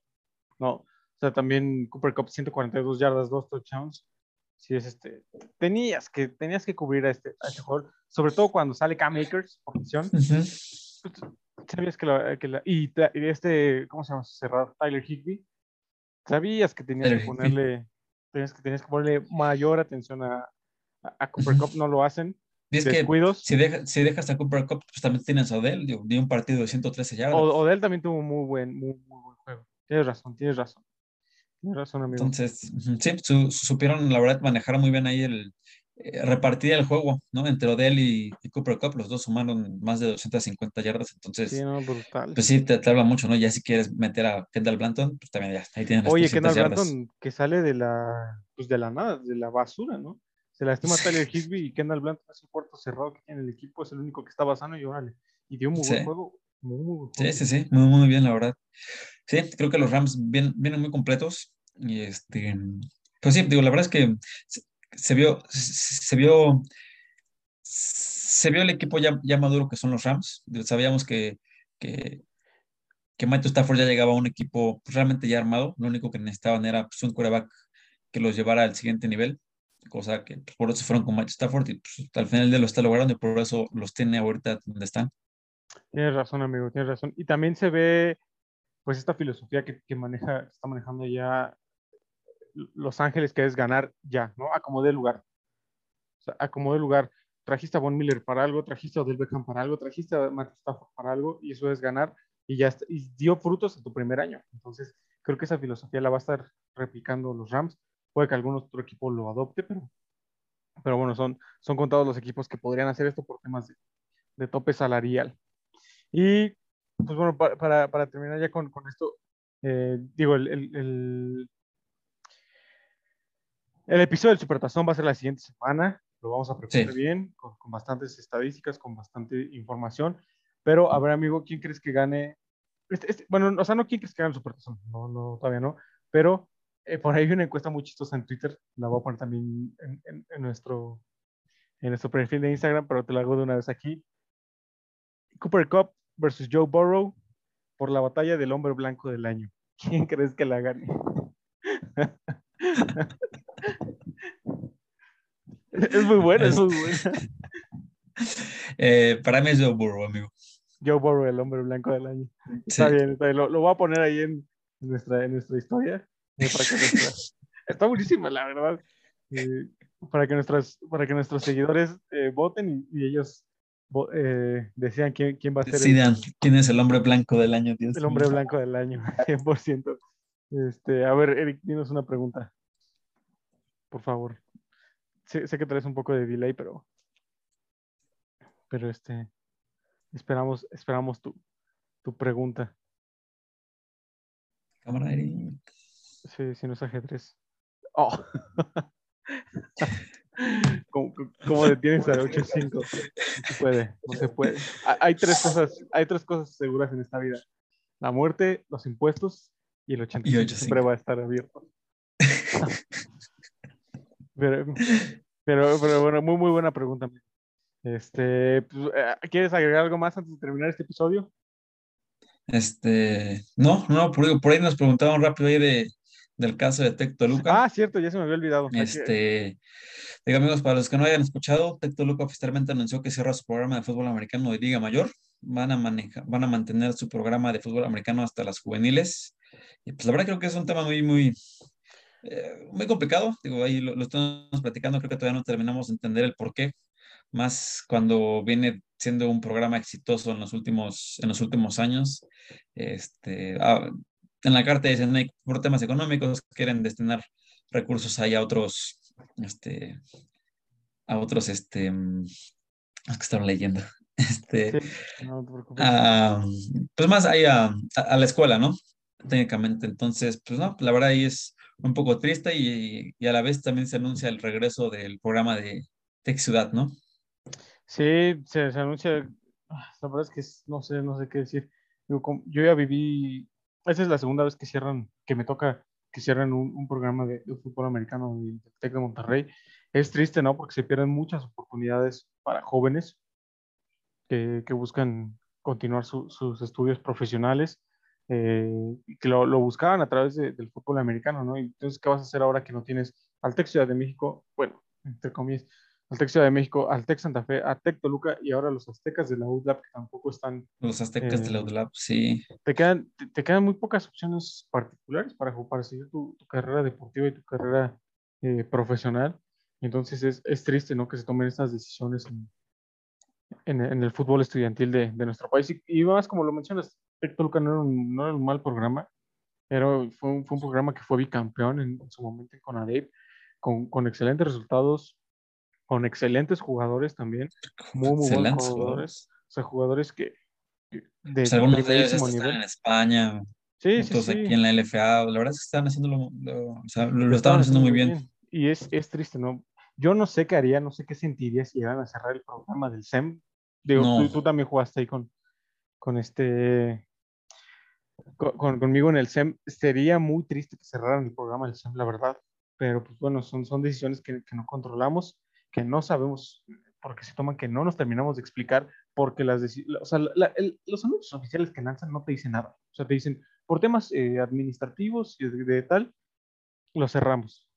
No, o sea, también Cooper Cup 142 yardas, dos touchdowns. Sí, es este. Tenías que, tenías que cubrir a este, a este jugador, sobre todo cuando sale Cam Akers por misión. Sabías que la, que la, y, este, ¿cómo se llama? Cerrado, Tyler Higby. Sabías que tenías que ponerle, tenías que, tenías que ponerle mayor atención a, a Cooper Cup no lo hacen. Es que si, si, dejas a Cooper Cup, pues también tienes a Odell, de un partido de 113 yardas. Odell también tuvo muy buen, muy, buen juego. Tienes razón, tienes razón. Tienes razón, amigo. Entonces, sí, supieron, la verdad, manejar muy bien ahí el, eh, repartir el juego, ¿no? Entre Odell y, Cooper Cup, los dos sumaron más de 250 yardas, entonces. Sí, no, brutal. Pues sí, te, habla mucho, ¿no? Ya si quieres meter a Kendall Blanton, pues también ya, ahí tienes Oye, Kendall Blanton, que sale de la, pues de la nada, de la basura, ¿no? Se lastima sí. Tyler Higby y Kendall Blanton es un cuarto cerrado que tiene el equipo, es el único que estaba sano y órale. Y dio un muy buen juego. Muy, muy. Sí, sí, sí, muy, muy bien, la verdad. Sí, creo que los Rams vienen, muy completos. Y este, pues sí, digo, la verdad es que se, vio, se, vio, se vio el equipo ya, maduro que son los Rams. Sabíamos que, que, que Matthew Stafford ya llegaba a un equipo realmente ya armado. Lo único que necesitaban era pues, un quarterback que los llevara al siguiente nivel cosa que pues, por eso fueron con Mike Stafford y pues, al final de lo está logrando y por eso los tiene ahorita donde están. Tienes razón, amigo, tienes razón. Y también se ve, pues, esta filosofía que, que maneja, está manejando ya Los Ángeles, que es ganar ya, ¿no? Acomode lugar. O sea, acomode lugar. Trajiste a Von Miller para algo, trajiste a Odell Beckham para algo, trajiste a Mike Stafford para algo, y eso es ganar, y ya dio frutos en tu primer año. Entonces, creo que esa filosofía la va a estar replicando los Rams Puede que algún otro equipo lo adopte, pero, pero bueno, son, son contados los equipos que podrían hacer esto por temas de, tope salarial. Y pues bueno, para, para, terminar ya con, con esto, eh, digo, el, el, El episodio del Supertazón va a ser la siguiente semana. Lo vamos a preparar Sí. bien, con, con bastantes estadísticas, con bastante información. Pero, a ver, amigo, ¿quién crees que gane? Este- este- bueno, o sea, no quién crees que gane el Supertazón. No, no, todavía no. Pero eh, por ahí hay una encuesta muy chistosa en Twitter. La voy a poner también en, en- en nuestro, en nuestro perfil de Instagram, pero te la hago de una vez aquí. Cooper Cup versus Joe Burrow por la batalla del hombre blanco del año. ¿Quién crees que la gane? es muy buena, es muy buena. Eh, para mí es Joe Burrow, amigo. Joe Burrow, el hombre blanco del año. Sí. Está bien, está bien. Lo, lo voy a poner ahí en, en nuestra, en nuestra historia. eh, está buenísima, la verdad. Eh, para, que nuestras, para que nuestros seguidores eh, voten y, y ellos eh, decidan quién, quién va a ser el- Decidan quién es el hombre blanco del año, Dios el hombre blanco del año, 100%. Este, a ver, Eric, dinos una pregunta. Por favor. Sé, sé que traes un poco de delay, pero. Pero este. Esperamos, esperamos tu, tu pregunta. Cámara, Eric. Sí, si no es ajedrez. Oh. ¿Cómo, cómo detienes al 8-5? No se puede, no se puede. Ha- Hay tres cosas, hay tres cosas seguras en esta vida. La muerte, los impuestos y el 85 8-5. siempre va a estar abierto. pero, pero, pero bueno, muy, muy buena pregunta. Este, pues, eh, ¿quieres agregar algo más antes de terminar este episodio? Este, no, no, por, por ahí nos preguntaban rápido ahí de, del caso de Tec Toluca. Ah, cierto, ya se me había olvidado. Este, digo amigos, para los que no hayan escuchado, Tec Toluca oficialmente anunció que cierra su programa de fútbol americano de Liga Mayor. Van a manejar, van a mantener su programa de fútbol americano hasta las juveniles. Y pues la verdad creo que es un tema muy, muy, eh, muy complicado. Digo, ahí lo, lo estamos platicando, creo que todavía no terminamos de entender el por qué. Más cuando viene siendo un programa exitoso en los últimos, en los últimos años. Este, ah, en la carta dicen "Ay, por temas económicos quieren destinar recursos ahí a otros, este, a otros, este, es que estaba leyendo, este, Sí, no te preocupes. a, pues más ahí a, a- la escuela, ¿no? Técnicamente, entonces, pues no, la verdad ahí es un poco triste y, y a la vez también se anuncia el regreso del programa de Tech Ciudad, ¿no? Sí, se, se anuncia. ah, La verdad es que no sé, no sé qué decir. Com- yo ya viví. Esa es la segunda vez que cierran, que me toca que cierran un, programa de, de fútbol americano del Tec de Monterrey. Es triste, ¿no? Porque se pierden muchas oportunidades para jóvenes que, que buscan continuar su- sus estudios profesionales eh, y que lo, lo buscaban a través de- del fútbol americano, ¿no? Y entonces, ¿qué vas a hacer ahora que no tienes al Tec Ciudad de México? Bueno, entre comillas, al Tec Ciudad de México, al Tec Santa Fe, a Tec Toluca y ahora los Aztecas de la UDLAP que tampoco están, Los aztecas de la Eh, UDLAP, sí. te quedan, te, te quedan muy pocas opciones particulares para, para seguir tu, tu carrera deportiva y tu carrera eh, profesional. Entonces es, es triste, ¿no? Que se tomen estas decisiones en, en, en el fútbol estudiantil de, de nuestro país. Y, y más, como lo mencionas, Tec Toluca no era un, no era un mal programa, pero fue un, fue un programa que fue bicampeón en, en su momento con ADEP, con, con excelentes resultados, con excelentes jugadores también, muy, muy buenos Excelentes jugadores. jugadores. O sea, jugadores que, que de Pues algunos de ellos están nivel. en España, Sí, sí, otros sí. aquí en la LFA. La verdad es que están haciendo lo, o sea, lo- lo estaban haciendo muy bien. Y es, es triste, ¿no? Yo no sé qué haría, no sé qué sentiría si llegaran a cerrar el programa del SEM. Digo, No. tú, tú también jugaste ahí con, con este. Con, con- conmigo en el SEM. Sería muy triste que cerraran el programa del SEM, la verdad. Pero, pues bueno, son, son decisiones que, que no controlamos, que no sabemos por qué se toman, que no nos terminamos de explicar, porque las o sea, la- el- los anuncios oficiales que lanzan no te dicen nada. O sea, te dicen, por temas eh, administrativos y de, de tal, lo cerramos.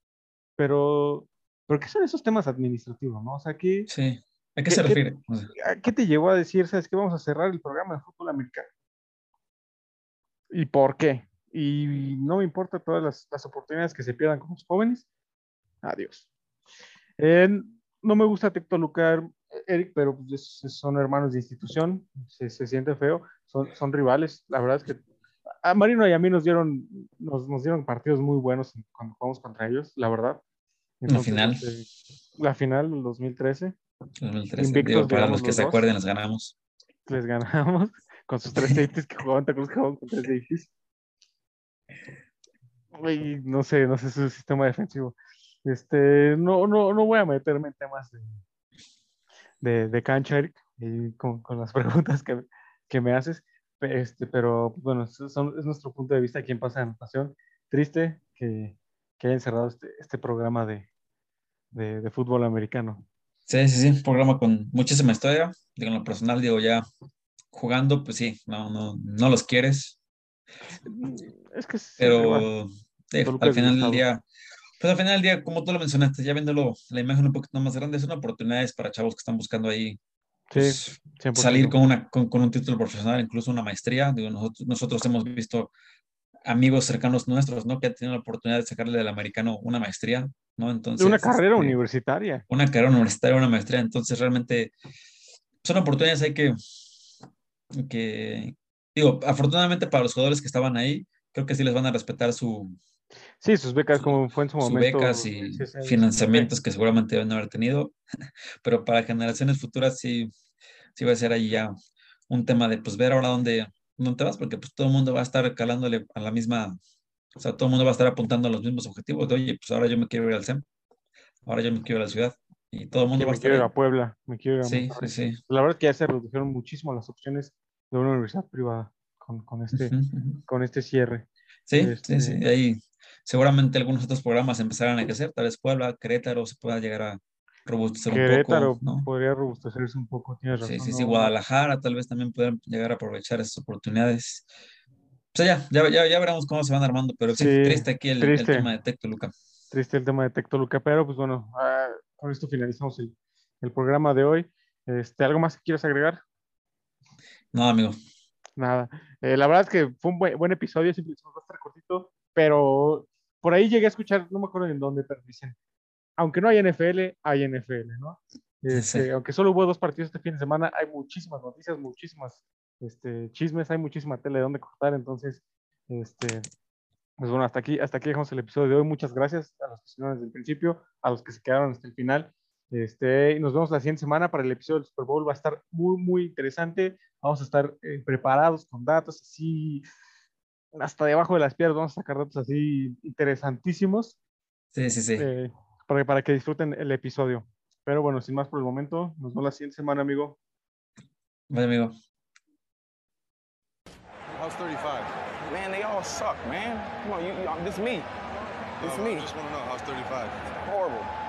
Pero, ¿pero qué son esos temas administrativos, no? O sea, ¿qué, Sí. ¿A qué ¿Qué- se qué- refiere? Sea, a qué te llevó a decir, sabes que vamos a cerrar el programa de fútbol americano? ¿Y por qué? Y no me importa todas las, las oportunidades que se pierdan con los jóvenes. Adiós. Eh, no me gusta Tectolucar, Eric, pero pues, es- es- son hermanos de institución, se, se siente feo, son, son rivales. La verdad es que a Marino y a mí nos dieron, nos, nos dieron partidos muy buenos cuando jugamos contra ellos, la verdad. La final. este, la final del 2013, 2013. Invictos, Digo, para los que los se dos. acuerden, les ganamos. les ganamos con sus tres safeties que jugaban, ¿te con tres safeties? No sé, no sé su sistema defensivo. Este, no, no, no voy a meterme en temas de, de, de cancha, Eric, y con, con las preguntas que, que me haces. Este, pero bueno, son, es nuestro punto de vista aquí en Pasa de Anotación. Triste que, que hayan cerrado este, este programa de, de, de, fútbol americano. Sí, sí, sí, programa con muchísima historia. Digo, en lo personal, digo, ya jugando, pues sí, no, no, no los quieres. Es que Pero digo, al final del día, pues al final del día, como tú lo mencionaste, ya viéndolo la imagen un poquito más grande, son oportunidades para chavos que están buscando ahí pues, sí, salir con, una, con, con, un título profesional, incluso una maestría. Digo, nosotros, nosotros hemos visto amigos cercanos nuestros, ¿no? Que han tenido la oportunidad de sacarle del americano una maestría, ¿no? Entonces. Una carrera este, universitaria. Una carrera universitaria, una maestría. Entonces, realmente son oportunidades hay que, que, digo, afortunadamente para los jugadores que estaban ahí, creo que sí les van a respetar su. Sí, sus becas, como fue en su sus momento. becas y financiamientos que seguramente deben haber tenido, pero para generaciones futuras sí, sí va a ser ahí ya un tema de pues ver ahora dónde, dónde te vas, porque pues todo el mundo va a estar calándole a la misma, o sea, todo el mundo va a estar apuntando a los mismos objetivos de, oye, pues ahora yo me quiero ir al SEM, ahora yo me quiero ir a la ciudad, y todo el mundo va a me estar quiero ir a Puebla, me quiero ir a Sí, sí, sí. La verdad es que ya se redujeron muchísimo las opciones de una universidad privada con, con este, Ujú, ujú. con este cierre. Sí, Este- sí, sí. Ahí seguramente algunos otros programas empezarán a crecer, tal vez Puebla, Querétaro se pueda llegar a robustecer un Querétaro poco, ¿no? podría robustecerse un poco, tienes Sí, razón. sí, sí, no- Guadalajara tal vez también puedan llegar a aprovechar esas oportunidades. O sea, ya, ya, ya, ya veremos cómo se van armando, pero sí, Sí, triste aquí el, el triste. tema de Tec Toluca. Triste el tema de Tectoluca, pero pues bueno, ah, con esto finalizamos el, el programa de hoy. Este, ¿Algo más que quieras agregar? No, amigo. Nada. Eh, la verdad es que fue un buen, buen episodio, siempre va a estar cortito, pero por ahí llegué a escuchar, no me acuerdo en dónde, pero dicen, aunque no hay NFL, hay NFL, ¿no? Este, Sí. Aunque solo hubo dos partidos este fin de semana, hay muchísimas noticias, muchísimas este, chismes, hay muchísima tele de dónde cortar, entonces, este, pues bueno, hasta aquí, hasta aquí dejamos el episodio de hoy. Muchas gracias a los que estuvieron desde el principio, a los que se quedaron hasta el final. Este, y nos vemos la siguiente semana para el episodio del Super Bowl. Va a estar muy, muy interesante. Vamos a estar eh, preparados con datos así, hasta debajo de las piedras. Vamos a sacar datos así interesantísimos Sí, sí, sí. eh, para, para que disfruten el episodio. Pero bueno, sin más por el momento, nos vemos la siguiente semana, amigo. Vale, amigo. How's 35? Man, they all suck, man. Come on, you, you this me. This me. want to know, how's 35? Horrible.